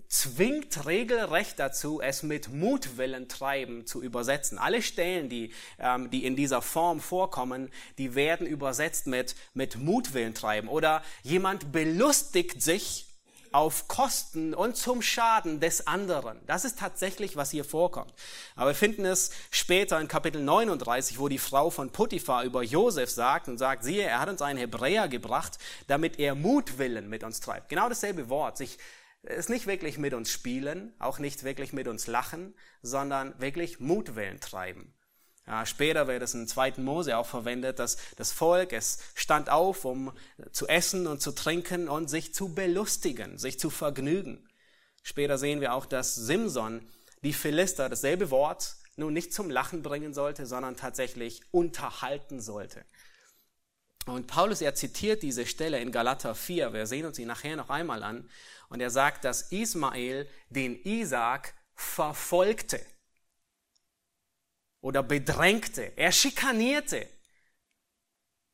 zwingt regelrecht dazu, es mit Mutwillen treiben zu übersetzen. Alle Stellen, die, ähm, die in dieser Form vorkommen, die werden übersetzt mit, mit Mutwillen treiben. Oder jemand belustigt sich auf Kosten und zum Schaden des anderen. Das ist tatsächlich, was hier vorkommt. Aber wir finden es später in Kapitel 39, wo die Frau von Potiphar über Josef sagt und sagt, siehe, er hat uns einen Hebräer gebracht, damit er Mutwillen mit uns treibt. Genau dasselbe Wort, sich ist nicht wirklich mit uns spielen, auch nicht wirklich mit uns lachen, sondern wirklich Mutwillen treiben. Ja, später wird es in 2. Mose auch verwendet, dass das Volk, es stand auf, um zu essen und zu trinken und sich zu belustigen, sich zu vergnügen. Später sehen wir auch, dass Simson die Philister, dasselbe Wort, nun nicht zum Lachen bringen sollte, sondern tatsächlich unterhalten sollte. Und Paulus, er zitiert diese Stelle in Galater 4, wir sehen uns sie nachher noch einmal an, und er sagt, dass Ismael den Isaac verfolgte oder bedrängte, er schikanierte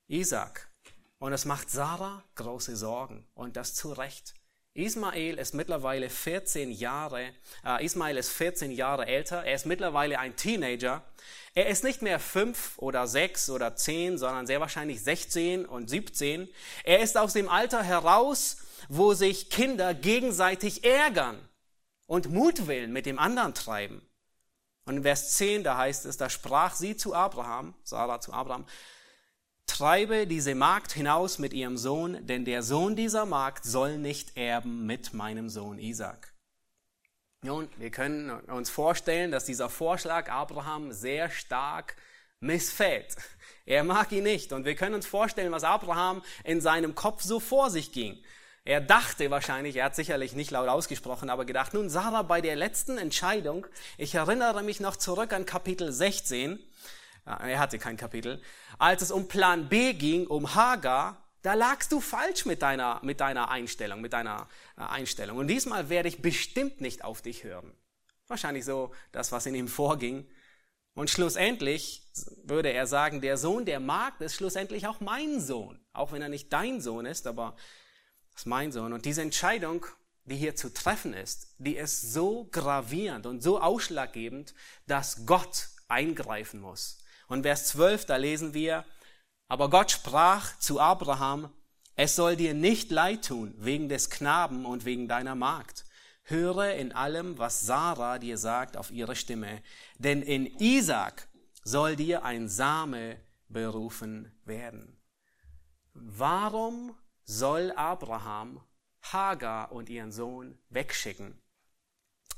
Isaac. Und es macht Sarah große Sorgen und das zu Recht. Ismael ist mittlerweile 14 Jahre, äh, Ismael ist 14 Jahre älter, er ist mittlerweile ein Teenager. Er ist nicht mehr fünf oder sechs oder zehn, sondern sehr wahrscheinlich 16 und 17. Er ist aus dem Alter heraus, wo sich Kinder gegenseitig ärgern und Mutwillen mit dem anderen treiben. Und in Vers 10, da heißt es, da sprach sie zu Abraham, Sarah zu Abraham, treibe diese Magd hinaus mit ihrem Sohn, denn der Sohn dieser Magd soll nicht erben mit meinem Sohn Isaac. Nun, wir können uns vorstellen, dass dieser Vorschlag Abraham sehr stark missfällt. Er mag ihn nicht. Und wir können uns vorstellen, was Abraham in seinem Kopf so vor sich ging. Er dachte wahrscheinlich, er hat sicherlich nicht laut ausgesprochen, aber gedacht, nun Sarah, bei der letzten Entscheidung, ich erinnere mich noch zurück an Kapitel 16, er hatte kein Kapitel, als es um Plan B ging, um Hagar, da lagst du falsch mit deiner, mit deiner Einstellung, mit deiner äh, Einstellung. Und diesmal werde ich bestimmt nicht auf dich hören. Wahrscheinlich so das, was in ihm vorging. Und schlussendlich würde er sagen, der Sohn der Magd ist schlussendlich auch mein Sohn. Auch wenn er nicht dein Sohn ist, aber ist mein Sohn. Und diese Entscheidung, die hier zu treffen ist, die ist so gravierend und so ausschlaggebend, dass Gott eingreifen muss. Und Vers 12, da lesen wir, aber Gott sprach zu Abraham, es soll dir nicht leid tun wegen des Knaben und wegen deiner Magd. Höre in allem, was Sarah dir sagt, auf ihre Stimme. Denn in Isaac soll dir ein Same berufen werden. Warum soll Abraham Hagar und ihren Sohn wegschicken?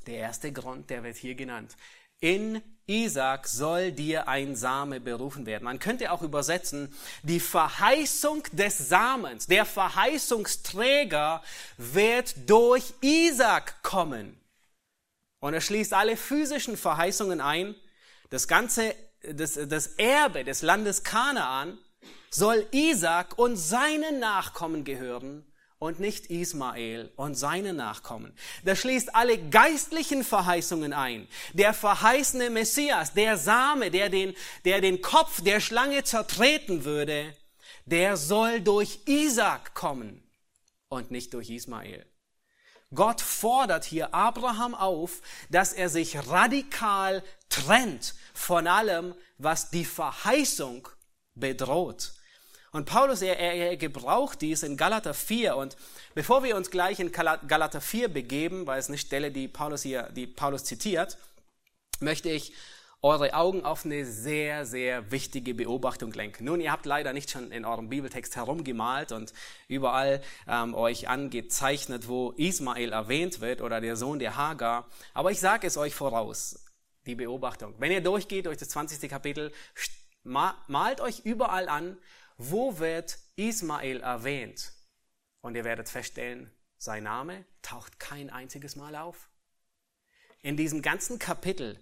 Der erste Grund, der wird hier genannt. In Isaac soll dir ein Same berufen werden. Man könnte auch übersetzen, die Verheißung des Samens, der Verheißungsträger wird durch Isaac kommen. Und er schließt alle physischen Verheißungen ein. Das ganze, das, das Erbe des Landes Kanaan soll Isaac und seinen Nachkommen gehören und nicht Ismael und seine Nachkommen. Das schließt alle geistlichen Verheißungen ein. Der verheißene Messias, der Same, der den, der den Kopf der Schlange zertreten würde, der soll durch Isaac kommen und nicht durch Ismael. Gott fordert hier Abraham auf, dass er sich radikal trennt von allem, was die Verheißung bedroht. Und Paulus, er, er, er gebraucht dies in Galater 4. Und bevor wir uns gleich in Galater 4 begeben, weil es eine Stelle, die Paulus hier, die Paulus zitiert, möchte ich eure Augen auf eine sehr, sehr wichtige Beobachtung lenken. Nun, ihr habt leider nicht schon in eurem Bibeltext herumgemalt und überall ähm, euch angezeichnet, wo Ismael erwähnt wird oder der Sohn der Hagar. Aber ich sage es euch voraus, die Beobachtung. Wenn ihr durchgeht durch das 20. Kapitel, malt euch überall an, wo wird Ismael erwähnt? Und ihr werdet feststellen, sein Name taucht kein einziges Mal auf. In diesem ganzen Kapitel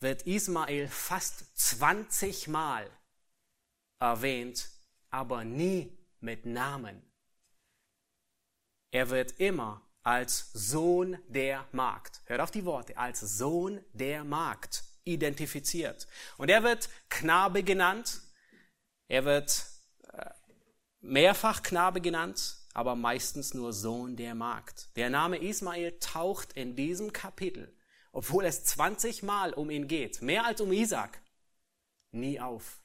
wird Ismael fast 20 Mal erwähnt, aber nie mit Namen. Er wird immer als Sohn der Magd, hört auf die Worte, als Sohn der Magd identifiziert. Und er wird Knabe genannt, er wird mehrfach Knabe genannt, aber meistens nur Sohn der Magd. Der Name Ismael taucht in diesem Kapitel, obwohl es 20 Mal um ihn geht, mehr als um Isaac, nie auf.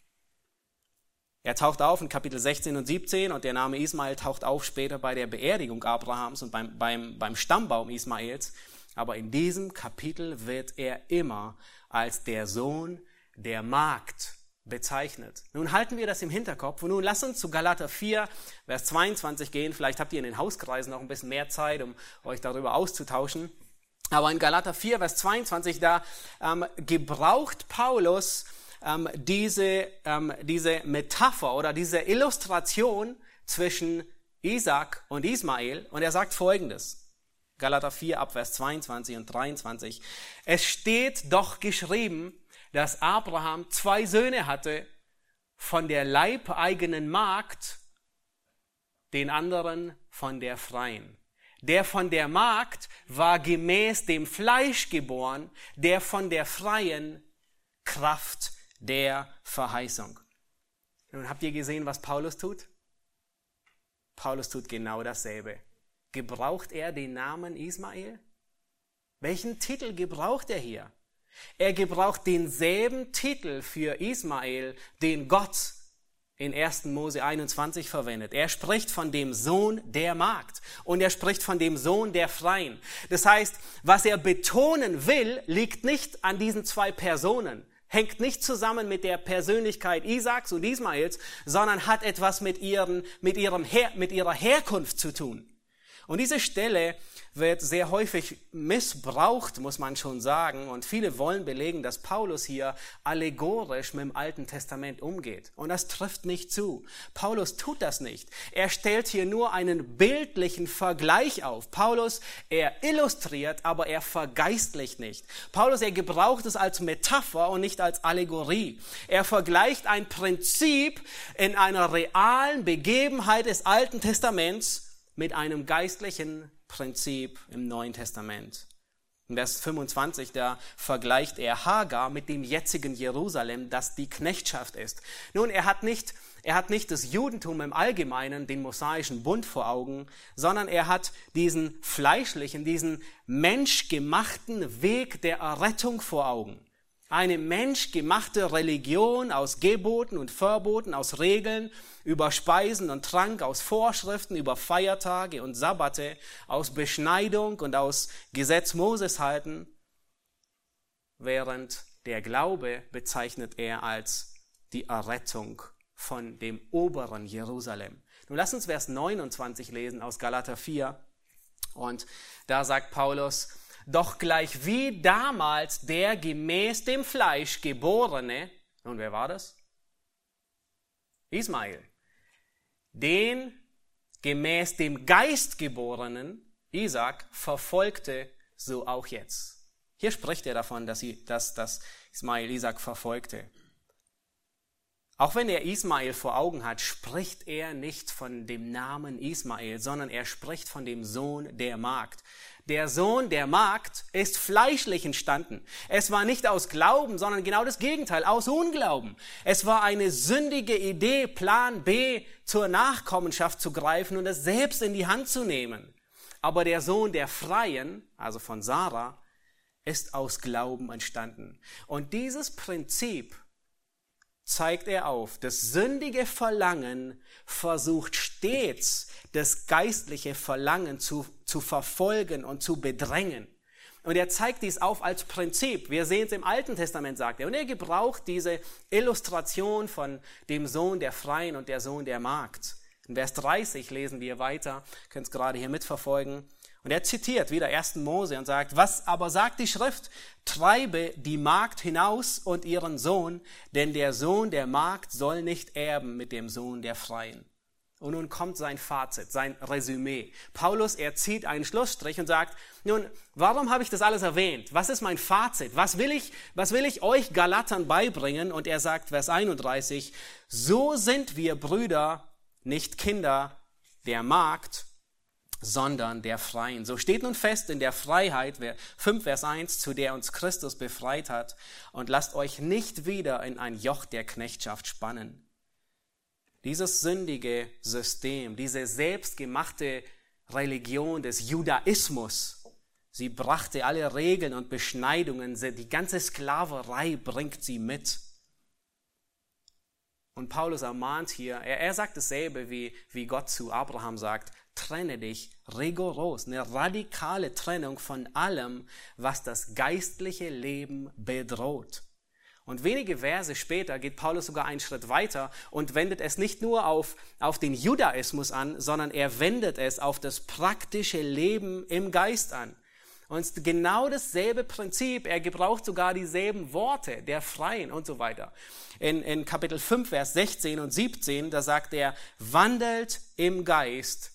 Er taucht auf in Kapitel 16 und 17 und der Name Ismael taucht auf später bei der Beerdigung Abrahams und beim, beim, beim Stammbaum Ismaels. Aber in diesem Kapitel wird er immer als der Sohn der Magd bezeichnet. Nun halten wir das im Hinterkopf und nun lass uns zu Galater 4, Vers 22 gehen. Vielleicht habt ihr in den Hauskreisen noch ein bisschen mehr Zeit, um euch darüber auszutauschen. Aber in Galater 4, Vers 22, da ähm, gebraucht Paulus ähm, diese, ähm, diese Metapher oder diese Illustration zwischen Isaac und Ismael und er sagt folgendes. Galater 4 ab Vers 22 und 23. Es steht doch geschrieben, dass Abraham zwei Söhne hatte, von der leibeigenen Magd, den anderen von der freien. Der von der Magd war gemäß dem Fleisch geboren, der von der freien Kraft der Verheißung. Nun habt ihr gesehen, was Paulus tut? Paulus tut genau dasselbe. Gebraucht er den Namen Ismael? Welchen Titel gebraucht er hier? Er gebraucht denselben Titel für Ismael, den Gott in 1. Mose 21 verwendet. Er spricht von dem Sohn der Magd und er spricht von dem Sohn der Freien. Das heißt, was er betonen will, liegt nicht an diesen zwei Personen, hängt nicht zusammen mit der Persönlichkeit Isaaks und Ismaels, sondern hat etwas mit, ihren, mit, ihrem Her mit ihrer Herkunft zu tun. Und diese Stelle wird sehr häufig missbraucht, muss man schon sagen. Und viele wollen belegen, dass Paulus hier allegorisch mit dem Alten Testament umgeht. Und das trifft nicht zu. Paulus tut das nicht. Er stellt hier nur einen bildlichen Vergleich auf. Paulus, er illustriert, aber er vergeistlicht nicht. Paulus, er gebraucht es als Metapher und nicht als Allegorie. Er vergleicht ein Prinzip in einer realen Begebenheit des Alten Testaments mit einem geistlichen Prinzip im Neuen Testament. In Vers 25, da vergleicht er Hagar mit dem jetzigen Jerusalem, das die Knechtschaft ist. Nun, er hat nicht, er hat nicht das Judentum im Allgemeinen, den mosaischen Bund vor Augen, sondern er hat diesen fleischlichen, diesen menschgemachten Weg der Errettung vor Augen. Eine menschgemachte Religion aus Geboten und Verboten, aus Regeln über Speisen und Trank, aus Vorschriften über Feiertage und Sabbate, aus Beschneidung und aus Gesetz Moses halten, während der Glaube bezeichnet er als die Errettung von dem oberen Jerusalem. Nun lass uns Vers 29 lesen aus Galater 4 und da sagt Paulus, doch gleich wie damals der gemäß dem Fleisch geborene, und wer war das? Ismael. Den gemäß dem Geist geborenen Isaac verfolgte, so auch jetzt. Hier spricht er davon, dass, dass, dass Ismael Isaac verfolgte. Auch wenn er Ismael vor Augen hat, spricht er nicht von dem Namen Ismael, sondern er spricht von dem Sohn der Magd. Der Sohn der Magd ist fleischlich entstanden. Es war nicht aus Glauben, sondern genau das Gegenteil, aus Unglauben. Es war eine sündige Idee, Plan B, zur Nachkommenschaft zu greifen und es selbst in die Hand zu nehmen. Aber der Sohn der Freien, also von Sarah, ist aus Glauben entstanden. Und dieses Prinzip zeigt er auf. Das sündige Verlangen versucht stets, das geistliche Verlangen zu, zu verfolgen und zu bedrängen. Und er zeigt dies auf als Prinzip. Wir sehen es im Alten Testament, sagt er. Und er gebraucht diese Illustration von dem Sohn der Freien und der Sohn der Magd. In Vers 30 lesen wir weiter, könnt es gerade hier mitverfolgen. Und er zitiert wieder 1. Mose und sagt, was aber sagt die Schrift? Treibe die Magd hinaus und ihren Sohn, denn der Sohn der Magd soll nicht erben mit dem Sohn der Freien. Und nun kommt sein Fazit, sein Resümee. Paulus, er zieht einen Schlussstrich und sagt, nun, warum habe ich das alles erwähnt? Was ist mein Fazit? Was will ich, was will ich euch Galatern beibringen? Und er sagt, Vers 31, so sind wir Brüder, nicht Kinder der Magd, sondern der Freien. So steht nun fest in der Freiheit, 5 Vers 1, zu der uns Christus befreit hat, und lasst euch nicht wieder in ein Joch der Knechtschaft spannen. Dieses sündige System, diese selbstgemachte Religion des Judaismus, sie brachte alle Regeln und Beschneidungen, die ganze Sklaverei bringt sie mit. Und Paulus ermahnt hier, er, er sagt dasselbe, wie, wie Gott zu Abraham sagt, trenne dich rigoros, eine radikale Trennung von allem, was das geistliche Leben bedroht. Und wenige Verse später geht Paulus sogar einen Schritt weiter und wendet es nicht nur auf, auf den Judaismus an, sondern er wendet es auf das praktische Leben im Geist an. Und genau dasselbe Prinzip, er gebraucht sogar dieselben Worte, der Freien und so weiter. In, in Kapitel 5, Vers 16 und 17, da sagt er, wandelt im Geist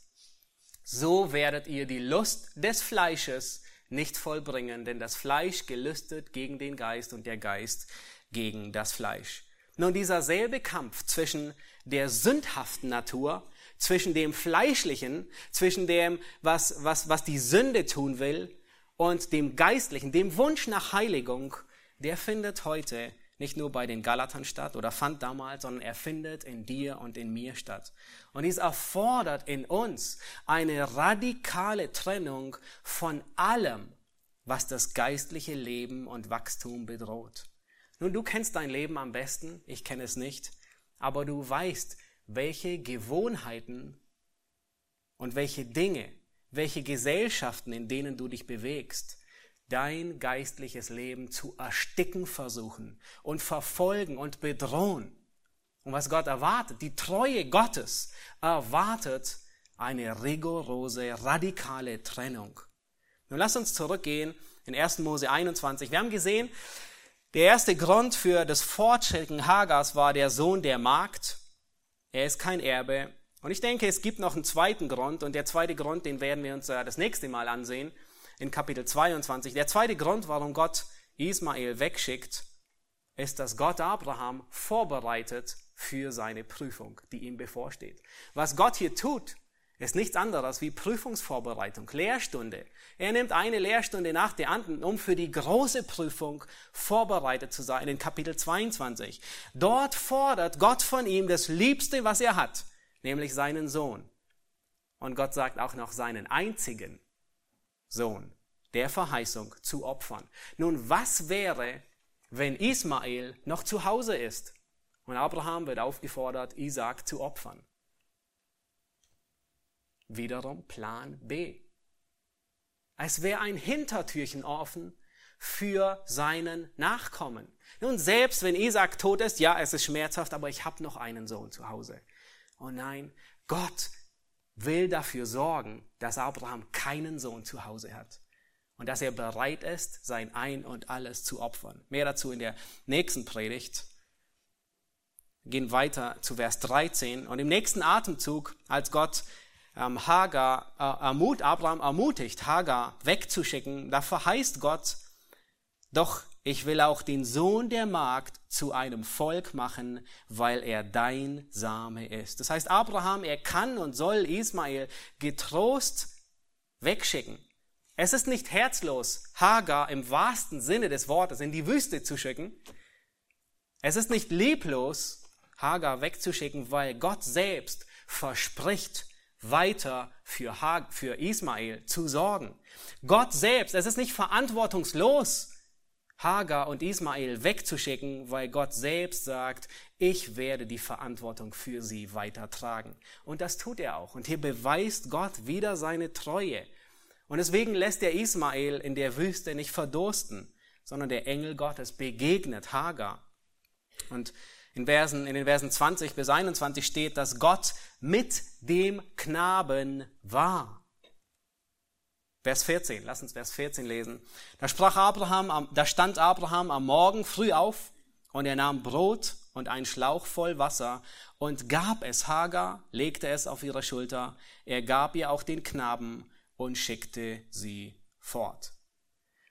so werdet ihr die Lust des Fleisches nicht vollbringen, denn das Fleisch gelüstet gegen den Geist und der Geist gegen das Fleisch. Nun, dieser selbe Kampf zwischen der sündhaften Natur, zwischen dem Fleischlichen, zwischen dem, was, was, was die Sünde tun will, und dem Geistlichen, dem Wunsch nach Heiligung, der findet heute nicht nur bei den Galatern statt oder fand damals, sondern er findet in dir und in mir statt. Und dies erfordert in uns eine radikale Trennung von allem, was das geistliche Leben und Wachstum bedroht. Nun, du kennst dein Leben am besten, ich kenne es nicht, aber du weißt, welche Gewohnheiten und welche Dinge, welche Gesellschaften, in denen du dich bewegst, dein geistliches Leben zu ersticken versuchen und verfolgen und bedrohen. Und was Gott erwartet, die Treue Gottes erwartet eine rigorose, radikale Trennung. Nun lass uns zurückgehen in 1. Mose 21. Wir haben gesehen, der erste Grund für das Fortschicken Hagars war der Sohn der Magd. Er ist kein Erbe. Und ich denke, es gibt noch einen zweiten Grund. Und der zweite Grund, den werden wir uns das nächste Mal ansehen, in Kapitel 22. Der zweite Grund, warum Gott Ismael wegschickt, ist, dass Gott Abraham vorbereitet für seine Prüfung, die ihm bevorsteht. Was Gott hier tut, ist nichts anderes wie Prüfungsvorbereitung, Lehrstunde. Er nimmt eine Lehrstunde nach der anderen, um für die große Prüfung vorbereitet zu sein, in Kapitel 22. Dort fordert Gott von ihm das Liebste, was er hat, nämlich seinen Sohn. Und Gott sagt auch noch seinen einzigen Sohn der Verheißung zu opfern. Nun, was wäre, wenn Ismael noch zu Hause ist und Abraham wird aufgefordert, Isaac zu opfern? Wiederum Plan B. Es wäre ein Hintertürchen offen für seinen Nachkommen. Nun, selbst wenn Isaac tot ist, ja, es ist schmerzhaft, aber ich habe noch einen Sohn zu Hause. Oh nein, Gott will dafür sorgen, dass Abraham keinen Sohn zu Hause hat und dass er bereit ist, sein Ein und alles zu opfern. Mehr dazu in der nächsten Predigt. Wir gehen weiter zu Vers 13 und im nächsten Atemzug, als Gott ähm, Hagar, äh, ermut, Abraham ermutigt, Hagar wegzuschicken, da verheißt Gott, doch ich will auch den Sohn der Magd zu einem Volk machen, weil er dein Same ist. Das heißt, Abraham, er kann und soll Ismael getrost wegschicken. Es ist nicht herzlos, Hagar im wahrsten Sinne des Wortes in die Wüste zu schicken. Es ist nicht lieblos, Hagar wegzuschicken, weil Gott selbst verspricht, weiter für Ismael zu sorgen. Gott selbst, es ist nicht verantwortungslos, Hagar und Ismael wegzuschicken, weil Gott selbst sagt, ich werde die Verantwortung für sie weitertragen. Und das tut er auch. Und hier beweist Gott wieder seine Treue. Und deswegen lässt er Ismael in der Wüste nicht verdursten, sondern der Engel Gottes begegnet Hagar. Und in, Versen, in den Versen 20 bis 21 steht, dass Gott mit dem Knaben war. Vers 14, lass uns Vers 14 lesen. Da sprach Abraham, da stand Abraham am Morgen früh auf und er nahm Brot und einen Schlauch voll Wasser und gab es Hagar, legte es auf ihre Schulter. Er gab ihr auch den Knaben und schickte sie fort.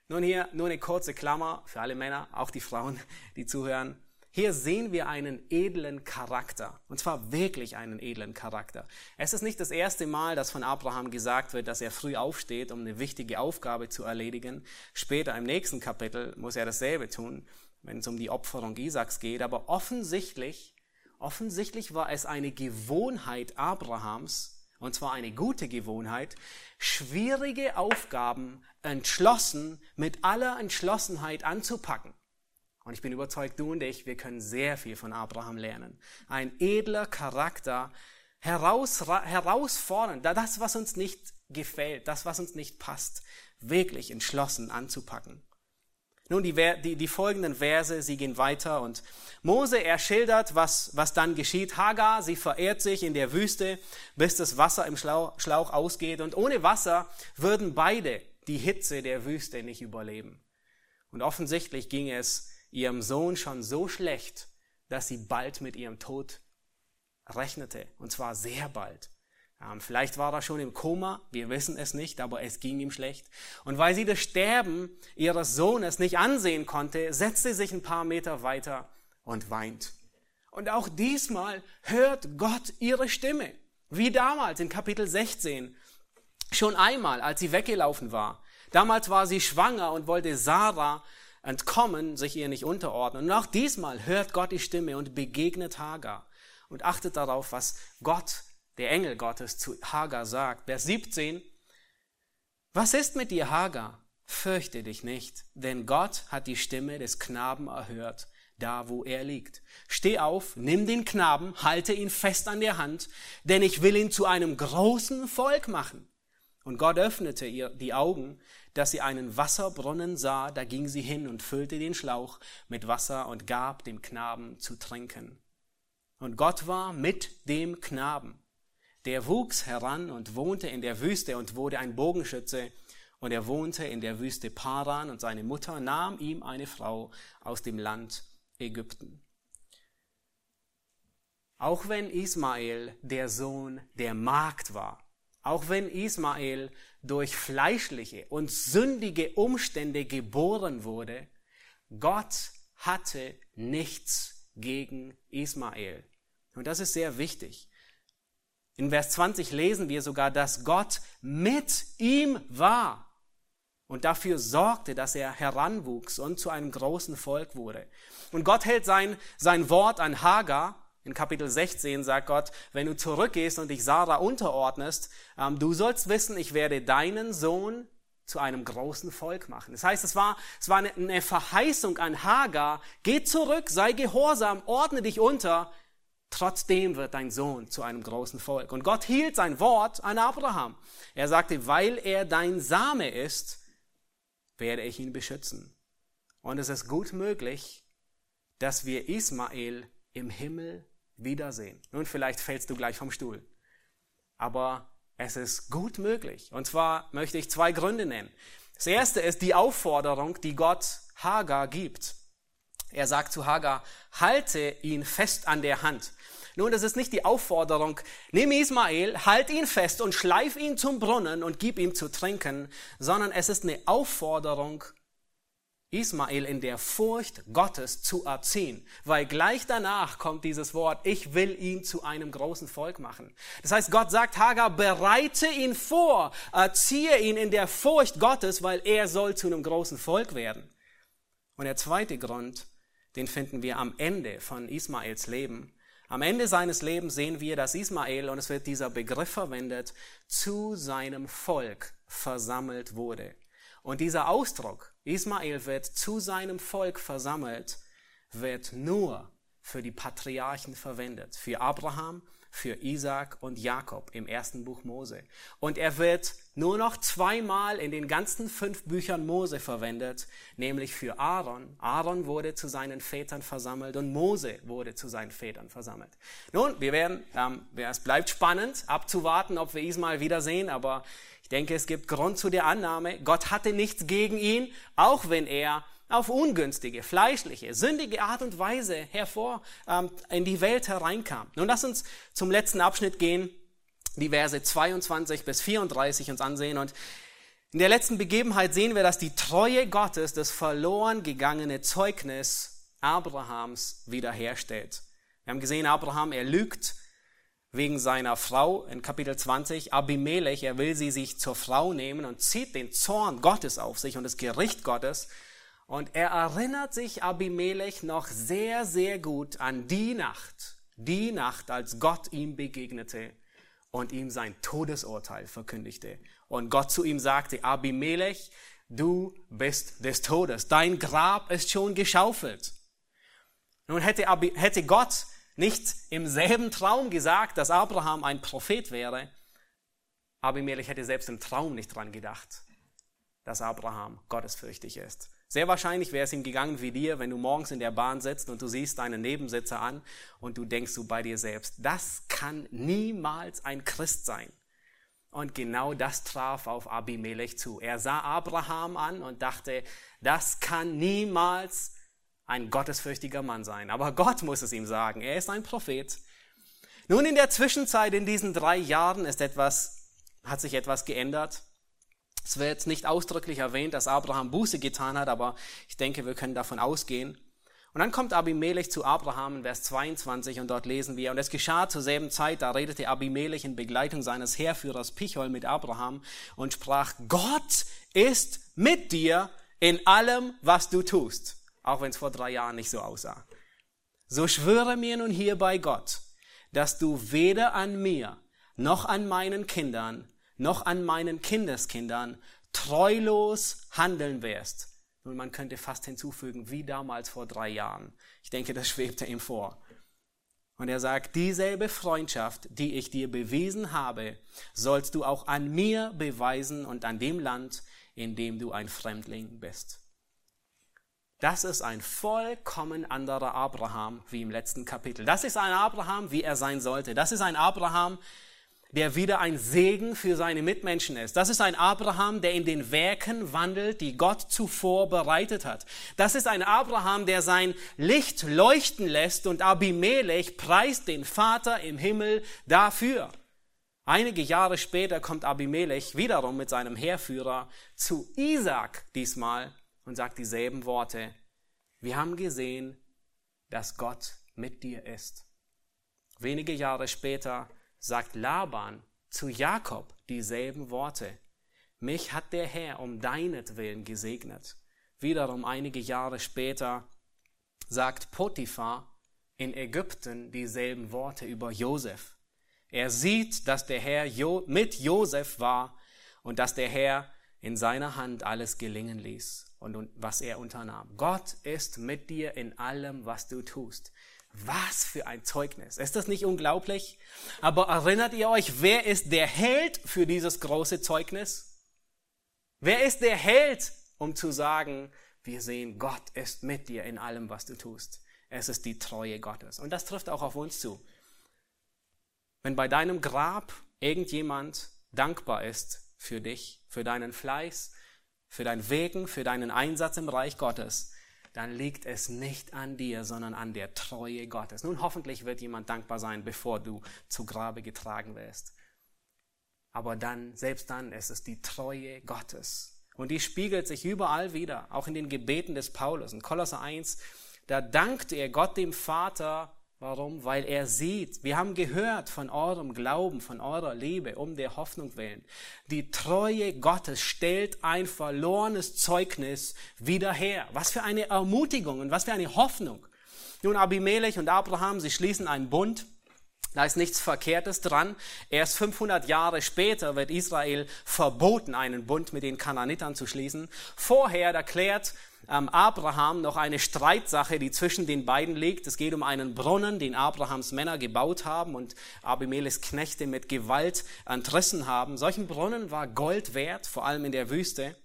Nun hier nur eine kurze Klammer für alle Männer, auch die Frauen, die zuhören. Hier sehen wir einen edlen Charakter. Und zwar wirklich einen edlen Charakter. Es ist nicht das erste Mal, dass von Abraham gesagt wird, dass er früh aufsteht, um eine wichtige Aufgabe zu erledigen. Später im nächsten Kapitel muss er dasselbe tun, wenn es um die Opferung Isaaks geht. Aber offensichtlich, offensichtlich war es eine Gewohnheit Abrahams, und zwar eine gute Gewohnheit, schwierige Aufgaben entschlossen, mit aller Entschlossenheit anzupacken. Und ich bin überzeugt, du und ich, wir können sehr viel von Abraham lernen. Ein edler Charakter, heraus, herausfordernd, das, was uns nicht gefällt, das, was uns nicht passt, wirklich entschlossen anzupacken. Nun, die, die, die folgenden Verse, sie gehen weiter und Mose, er schildert, was, was dann geschieht. Hagar, sie verehrt sich in der Wüste, bis das Wasser im Schlauch, Schlauch ausgeht und ohne Wasser würden beide die Hitze der Wüste nicht überleben. Und offensichtlich ging es ihrem Sohn schon so schlecht, dass sie bald mit ihrem Tod rechnete. Und zwar sehr bald. Ähm, vielleicht war er schon im Koma, wir wissen es nicht, aber es ging ihm schlecht. Und weil sie das Sterben ihres Sohnes nicht ansehen konnte, setzte sie sich ein paar Meter weiter und weint. Und auch diesmal hört Gott ihre Stimme. Wie damals in Kapitel 16. Schon einmal, als sie weggelaufen war. Damals war sie schwanger und wollte Sarah entkommen, sich ihr nicht unterordnen. Und auch diesmal hört Gott die Stimme und begegnet Hagar und achtet darauf, was Gott, der Engel Gottes, zu Hagar sagt. Vers 17. Was ist mit dir, Hagar? Fürchte dich nicht, denn Gott hat die Stimme des Knaben erhört, da wo er liegt. Steh auf, nimm den Knaben, halte ihn fest an der Hand, denn ich will ihn zu einem großen Volk machen. Und Gott öffnete ihr die Augen, dass sie einen Wasserbrunnen sah, da ging sie hin und füllte den Schlauch mit Wasser und gab dem Knaben zu trinken. Und Gott war mit dem Knaben. der wuchs heran und wohnte in der Wüste und wurde ein Bogenschütze. Und er wohnte in der Wüste Paran und seine Mutter nahm ihm eine Frau aus dem Land Ägypten. Auch wenn Ismael der Sohn der Magd war, auch wenn Ismael durch fleischliche und sündige Umstände geboren wurde, Gott hatte nichts gegen Ismael. Und das ist sehr wichtig. In Vers 20 lesen wir sogar, dass Gott mit ihm war und dafür sorgte, dass er heranwuchs und zu einem großen Volk wurde. Und Gott hält sein, sein Wort an Hagar. In Kapitel 16 sagt Gott, wenn du zurückgehst und dich Sarah unterordnest, ähm, du sollst wissen, ich werde deinen Sohn zu einem großen Volk machen. Das heißt, es war, es war eine, eine Verheißung an Hagar, geh zurück, sei gehorsam, ordne dich unter, Trotzdem wird dein Sohn zu einem großen Volk. Und Gott hielt sein Wort an Abraham. Er sagte, weil er dein Same ist, werde ich ihn beschützen. Und es ist gut möglich, dass wir Ismael im Himmel wiedersehen. Nun, vielleicht fällst du gleich vom Stuhl. Aber es ist gut möglich. Und zwar möchte ich zwei Gründe nennen. Das erste ist die Aufforderung, die Gott Hagar gibt. Er sagt zu Hagar, halte ihn fest an der Hand. Nun, das ist nicht die Aufforderung, nimm Ismael, halt ihn fest und schleif ihn zum Brunnen und gib ihm zu trinken, sondern es ist eine Aufforderung, Ismael in der Furcht Gottes zu erziehen, weil gleich danach kommt dieses Wort, ich will ihn zu einem großen Volk machen. Das heißt, Gott sagt Hagar, bereite ihn vor, erziehe ihn in der Furcht Gottes, weil er soll zu einem großen Volk werden. Und der zweite Grund, den finden wir am Ende von Ismaels Leben. Am Ende seines Lebens sehen wir, dass Ismael, und es wird dieser Begriff verwendet, zu seinem Volk versammelt wurde. Und dieser Ausdruck, Ismael wird zu seinem Volk versammelt, wird nur für die Patriarchen verwendet, für Abraham, für Isaac und Jakob im ersten Buch Mose. Und er wird nur noch zweimal in den ganzen fünf Büchern Mose verwendet, nämlich für Aaron. Aaron wurde zu seinen Vätern versammelt und Mose wurde zu seinen Vätern versammelt. Nun, wir werden, ähm, es bleibt spannend abzuwarten, ob wir Ismael wiedersehen, aber denke, es gibt Grund zu der Annahme, Gott hatte nichts gegen ihn, auch wenn er auf ungünstige, fleischliche, sündige Art und Weise hervor ähm, in die Welt hereinkam. Nun lass uns zum letzten Abschnitt gehen, die Verse 22 bis 34 uns ansehen und in der letzten Begebenheit sehen wir, dass die Treue Gottes das verloren gegangene Zeugnis Abrahams wiederherstellt. Wir haben gesehen, Abraham, er lügt wegen seiner Frau in Kapitel 20, Abimelech, er will sie sich zur Frau nehmen und zieht den Zorn Gottes auf sich und das Gericht Gottes und er erinnert sich Abimelech noch sehr, sehr gut an die Nacht, die Nacht, als Gott ihm begegnete und ihm sein Todesurteil verkündigte. Und Gott zu ihm sagte, Abimelech, du bist des Todes, dein Grab ist schon geschaufelt. Nun hätte, Abi, hätte Gott nicht im selben Traum gesagt, dass Abraham ein Prophet wäre, Abimelech hätte selbst im Traum nicht dran gedacht, dass Abraham gottesfürchtig ist. Sehr wahrscheinlich wäre es ihm gegangen wie dir, wenn du morgens in der Bahn sitzt und du siehst deinen Nebensitzer an und du denkst so bei dir selbst, das kann niemals ein Christ sein. Und genau das traf auf Abimelech zu. Er sah Abraham an und dachte, das kann niemals ein gottesfürchtiger Mann sein. Aber Gott muss es ihm sagen. Er ist ein Prophet. Nun, in der Zwischenzeit, in diesen drei Jahren, ist etwas, hat sich etwas geändert. Es wird nicht ausdrücklich erwähnt, dass Abraham Buße getan hat, aber ich denke, wir können davon ausgehen. Und dann kommt Abimelech zu Abraham in Vers 22 und dort lesen wir, und es geschah zur selben Zeit, da redete Abimelech in Begleitung seines Heerführers Pichol mit Abraham und sprach, Gott ist mit dir in allem, was du tust, auch wenn es vor drei Jahren nicht so aussah. So schwöre mir nun hier bei Gott, dass du weder an mir noch an meinen Kindern noch an meinen Kindeskindern treulos handeln wirst. Nun, man könnte fast hinzufügen, wie damals vor drei Jahren. Ich denke, das schwebte ihm vor. Und er sagt, dieselbe Freundschaft, die ich dir bewiesen habe, sollst du auch an mir beweisen und an dem Land, in dem du ein Fremdling bist. Das ist ein vollkommen anderer Abraham wie im letzten Kapitel. Das ist ein Abraham, wie er sein sollte. Das ist ein Abraham, der wieder ein Segen für seine Mitmenschen ist. Das ist ein Abraham, der in den Werken wandelt, die Gott zuvor bereitet hat. Das ist ein Abraham, der sein Licht leuchten lässt und Abimelech preist den Vater im Himmel dafür. Einige Jahre später kommt Abimelech wiederum mit seinem Heerführer zu Isaac diesmal und sagt dieselben Worte. Wir haben gesehen, dass Gott mit dir ist. Wenige Jahre später sagt Laban zu Jakob dieselben Worte. Mich hat der Herr um deinetwillen gesegnet. Wiederum einige Jahre später sagt Potiphar in Ägypten dieselben Worte über Josef. Er sieht, dass der Herr mit Josef war und dass der Herr in seiner Hand alles gelingen ließ und was er unternahm. Gott ist mit dir in allem, was du tust. Was für ein Zeugnis. Ist das nicht unglaublich? Aber erinnert ihr euch, wer ist der Held für dieses große Zeugnis? Wer ist der Held, um zu sagen, wir sehen, Gott ist mit dir in allem, was du tust. Es ist die Treue Gottes. Und das trifft auch auf uns zu. Wenn bei deinem Grab irgendjemand dankbar ist für dich, für deinen Fleiß, für dein Wegen, für deinen Einsatz im Reich Gottes, dann liegt es nicht an dir, sondern an der Treue Gottes. Nun, hoffentlich wird jemand dankbar sein, bevor du zu Grabe getragen wirst. Aber dann, selbst dann, ist es die Treue Gottes. Und die spiegelt sich überall wieder, auch in den Gebeten des Paulus. In Kolosser 1, da dankt er Gott dem Vater Warum? Weil er sieht, wir haben gehört von eurem Glauben, von eurer Liebe, um der Hoffnung willen. Die Treue Gottes stellt ein verlorenes Zeugnis wieder her. Was für eine Ermutigung und was für eine Hoffnung. Nun, Abimelech und Abraham, sie schließen einen Bund. Da ist nichts Verkehrtes dran. Erst 500 Jahre später wird Israel verboten, einen Bund mit den Kananitern zu schließen. Vorher erklärt ähm, Abraham noch eine Streitsache, die zwischen den beiden liegt. Es geht um einen Brunnen, den Abrahams Männer gebaut haben und Abimelechs Knechte mit Gewalt entrissen haben. Solchen Brunnen war Gold wert, vor allem in der Wüste.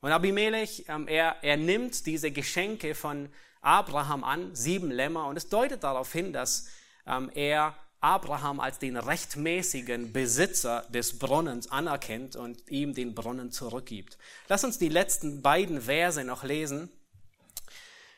Und Abimelech, ähm, er, er nimmt diese Geschenke von Abraham an, sieben Lämmer, und es deutet darauf hin, dass er Abraham als den rechtmäßigen Besitzer des Brunnens anerkennt und ihm den Brunnen zurückgibt. Lass uns die letzten beiden Verse noch lesen.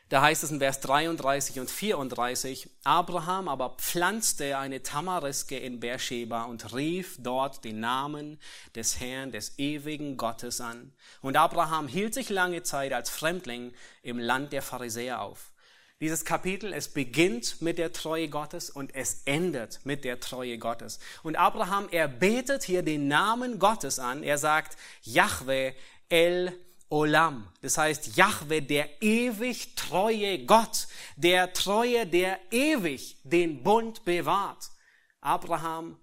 Da heißt es in Vers 33 und 34, Abraham aber pflanzte eine Tamariske in Beersheba und rief dort den Namen des Herrn, des ewigen Gottes an. Und Abraham hielt sich lange Zeit als Fremdling im Land der Pharisäer auf. Dieses Kapitel, es beginnt mit der Treue Gottes und es endet mit der Treue Gottes. Und Abraham, er betet hier den Namen Gottes an. Er sagt, Yahweh El Olam. Das heißt, Yahweh, der ewig treue Gott, der Treue, der ewig den Bund bewahrt. Abraham,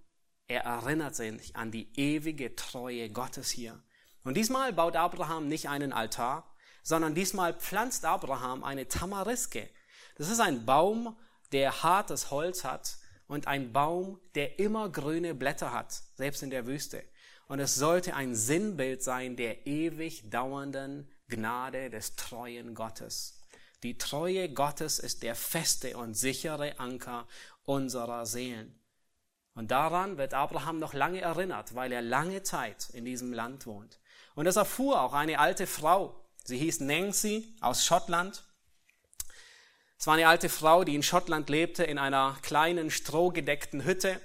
er erinnert sich an die ewige Treue Gottes hier. Und diesmal baut Abraham nicht einen Altar, sondern diesmal pflanzt Abraham eine Tamariske. Das ist ein Baum, der hartes Holz hat und ein Baum, der immer grüne Blätter hat, selbst in der Wüste. Und es sollte ein Sinnbild sein der ewig dauernden Gnade des treuen Gottes. Die Treue Gottes ist der feste und sichere Anker unserer Seelen. Und daran wird Abraham noch lange erinnert, weil er lange Zeit in diesem Land wohnt. Und das erfuhr auch eine alte Frau. Sie hieß Nancy aus Schottland. Es war eine alte Frau, die in Schottland lebte, in einer kleinen, strohgedeckten Hütte.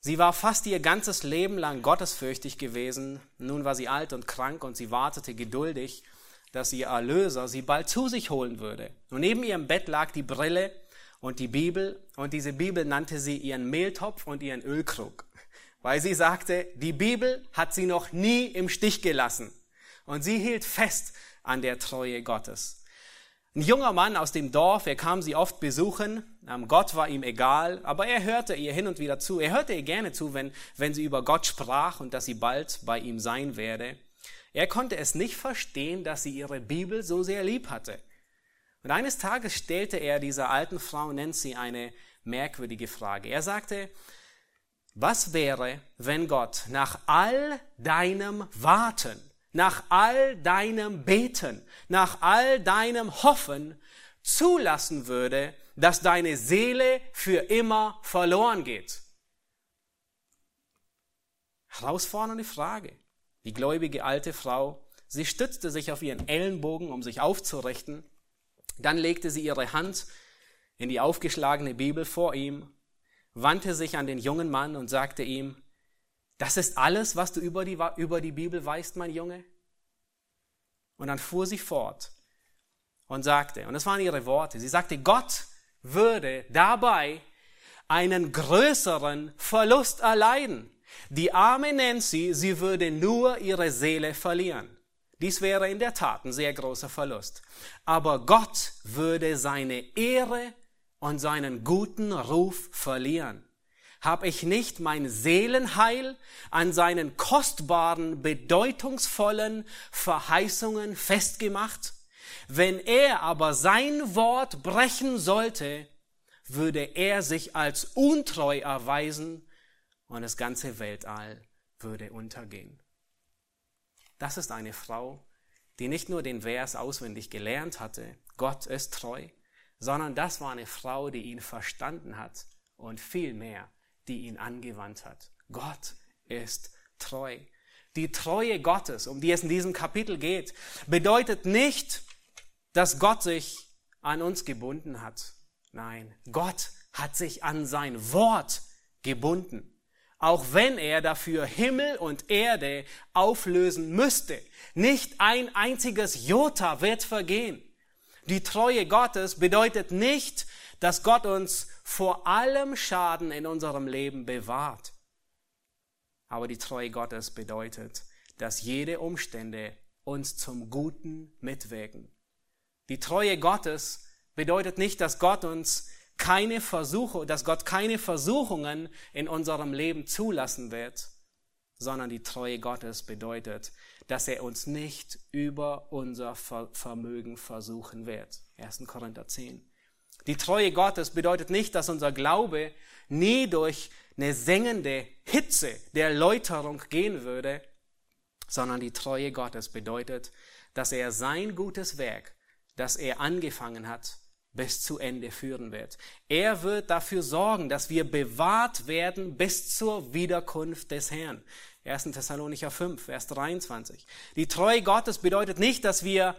Sie war fast ihr ganzes Leben lang gottesfürchtig gewesen. Nun war sie alt und krank und sie wartete geduldig, dass ihr Erlöser sie bald zu sich holen würde. Und neben ihrem Bett lag die Brille und die Bibel und diese Bibel nannte sie ihren Mehltopf und ihren Ölkrug, weil sie sagte, die Bibel hat sie noch nie im Stich gelassen und sie hielt fest an der Treue Gottes. Ein junger Mann aus dem Dorf, er kam sie oft besuchen. Ähm, Gott war ihm egal, aber er hörte ihr hin und wieder zu. Er hörte ihr gerne zu, wenn, wenn sie über Gott sprach und dass sie bald bei ihm sein werde. Er konnte es nicht verstehen, dass sie ihre Bibel so sehr lieb hatte. Und eines Tages stellte er dieser alten Frau Nancy eine merkwürdige Frage. Er sagte, was wäre, wenn Gott nach all deinem Warten nach all deinem Beten, nach all deinem Hoffen zulassen würde, dass deine Seele für immer verloren geht. Herausfordernde Frage. Die gläubige alte Frau, sie stützte sich auf ihren Ellenbogen, um sich aufzurichten. Dann legte sie ihre Hand in die aufgeschlagene Bibel vor ihm, wandte sich an den jungen Mann und sagte ihm, das ist alles, was du über die, über die Bibel weißt, mein Junge? Und dann fuhr sie fort und sagte, und das waren ihre Worte, sie sagte, Gott würde dabei einen größeren Verlust erleiden. Die arme Nancy, sie würde nur ihre Seele verlieren. Dies wäre in der Tat ein sehr großer Verlust. Aber Gott würde seine Ehre und seinen guten Ruf verlieren. Hab ich nicht mein Seelenheil an seinen kostbaren, bedeutungsvollen Verheißungen festgemacht? Wenn er aber sein Wort brechen sollte, würde er sich als untreu erweisen und das ganze Weltall würde untergehen. Das ist eine Frau, die nicht nur den Vers auswendig gelernt hatte, Gott ist treu, sondern das war eine Frau, die ihn verstanden hat und vielmehr, die ihn angewandt hat. Gott ist treu. Die Treue Gottes, um die es in diesem Kapitel geht, bedeutet nicht, dass Gott sich an uns gebunden hat. Nein, Gott hat sich an sein Wort gebunden. Auch wenn er dafür Himmel und Erde auflösen müsste. Nicht ein einziges Jota wird vergehen. Die Treue Gottes bedeutet nicht, dass Gott uns vor allem Schaden in unserem Leben bewahrt. Aber die Treue Gottes bedeutet, dass jede Umstände uns zum Guten mitwirken. Die Treue Gottes bedeutet nicht, dass Gott uns keine Versuche, dass Gott keine Versuchungen in unserem Leben zulassen wird, sondern die Treue Gottes bedeutet, dass er uns nicht über unser Vermögen versuchen wird. 1. Korinther 10. Die Treue Gottes bedeutet nicht, dass unser Glaube nie durch eine sengende Hitze der Läuterung gehen würde, sondern die Treue Gottes bedeutet, dass er sein gutes Werk das er angefangen hat, bis zu Ende führen wird. Er wird dafür sorgen, dass wir bewahrt werden bis zur Wiederkunft des Herrn. 1. Thessalonicher 5, Vers 23. Die Treue Gottes bedeutet nicht, dass wir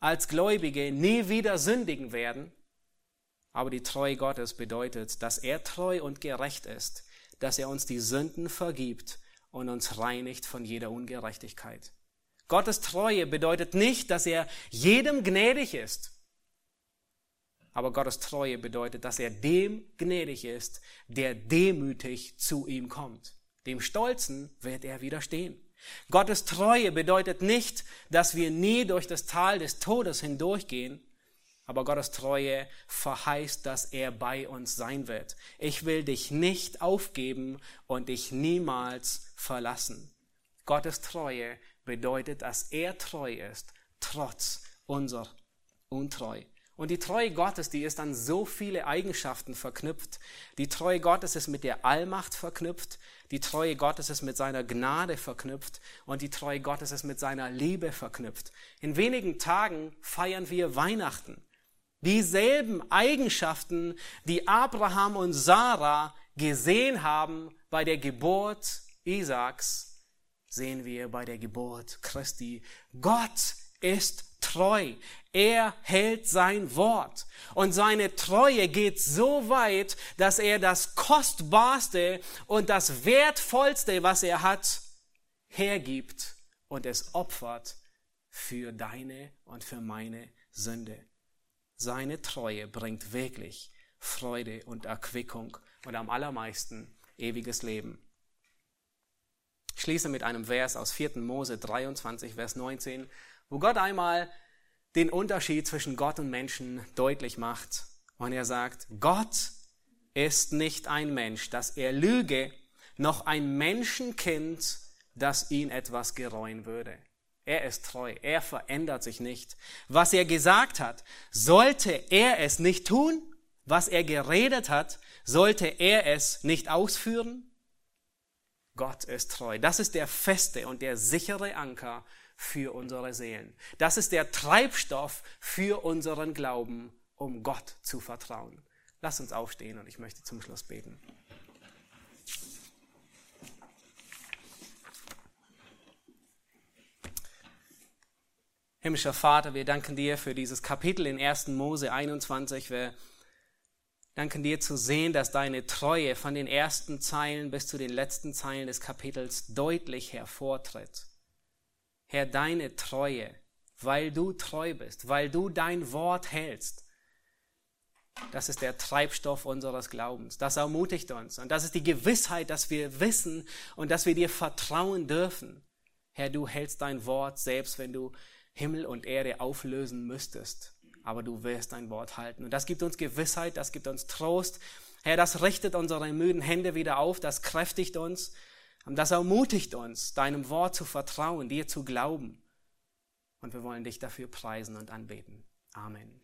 als Gläubige nie wieder sündigen werden, aber die Treue Gottes bedeutet, dass er treu und gerecht ist, dass er uns die Sünden vergibt und uns reinigt von jeder Ungerechtigkeit. Gottes Treue bedeutet nicht, dass er jedem gnädig ist. Aber Gottes Treue bedeutet, dass er dem gnädig ist, der demütig zu ihm kommt. Dem Stolzen wird er widerstehen. Gottes Treue bedeutet nicht, dass wir nie durch das Tal des Todes hindurchgehen, aber Gottes Treue verheißt, dass er bei uns sein wird. Ich will dich nicht aufgeben und dich niemals verlassen. Gottes Treue bedeutet, dass er treu ist, trotz unserer Untreu. Und die Treue Gottes, die ist an so viele Eigenschaften verknüpft. Die Treue Gottes ist mit der Allmacht verknüpft. Die Treue Gottes ist mit seiner Gnade verknüpft. Und die Treue Gottes ist mit seiner Liebe verknüpft. In wenigen Tagen feiern wir Weihnachten. Dieselben Eigenschaften, die Abraham und Sarah gesehen haben bei der Geburt Isaaks, sehen wir bei der Geburt Christi. Gott ist treu. Er hält sein Wort. Und seine Treue geht so weit, dass er das Kostbarste und das Wertvollste, was er hat, hergibt und es opfert für deine und für meine Sünde. Seine Treue bringt wirklich Freude und Erquickung und am allermeisten ewiges Leben. Ich schließe mit einem Vers aus 4. Mose 23, Vers 19, wo Gott einmal den Unterschied zwischen Gott und Menschen deutlich macht. Und er sagt, Gott ist nicht ein Mensch, dass er lüge, noch ein Menschenkind, das ihn etwas gereuen würde. Er ist treu, er verändert sich nicht. Was er gesagt hat, sollte er es nicht tun? Was er geredet hat, sollte er es nicht ausführen? Gott ist treu. Das ist der feste und der sichere Anker für unsere Seelen. Das ist der Treibstoff für unseren Glauben, um Gott zu vertrauen. Lass uns aufstehen und ich möchte zum Schluss beten. Himmlischer Vater, wir danken dir für dieses Kapitel in 1. Mose 21. Wir danken dir zu sehen, dass deine Treue von den ersten Zeilen bis zu den letzten Zeilen des Kapitels deutlich hervortritt. Herr, deine Treue, weil du treu bist, weil du dein Wort hältst, das ist der Treibstoff unseres Glaubens. Das ermutigt uns. Und das ist die Gewissheit, dass wir wissen und dass wir dir vertrauen dürfen. Herr, du hältst dein Wort, selbst wenn du Himmel und Erde auflösen müsstest. Aber du wirst dein Wort halten. Und das gibt uns Gewissheit, das gibt uns Trost. Herr, das richtet unsere müden Hände wieder auf, das kräftigt uns. Das ermutigt uns, deinem Wort zu vertrauen, dir zu glauben. Und wir wollen dich dafür preisen und anbeten. Amen.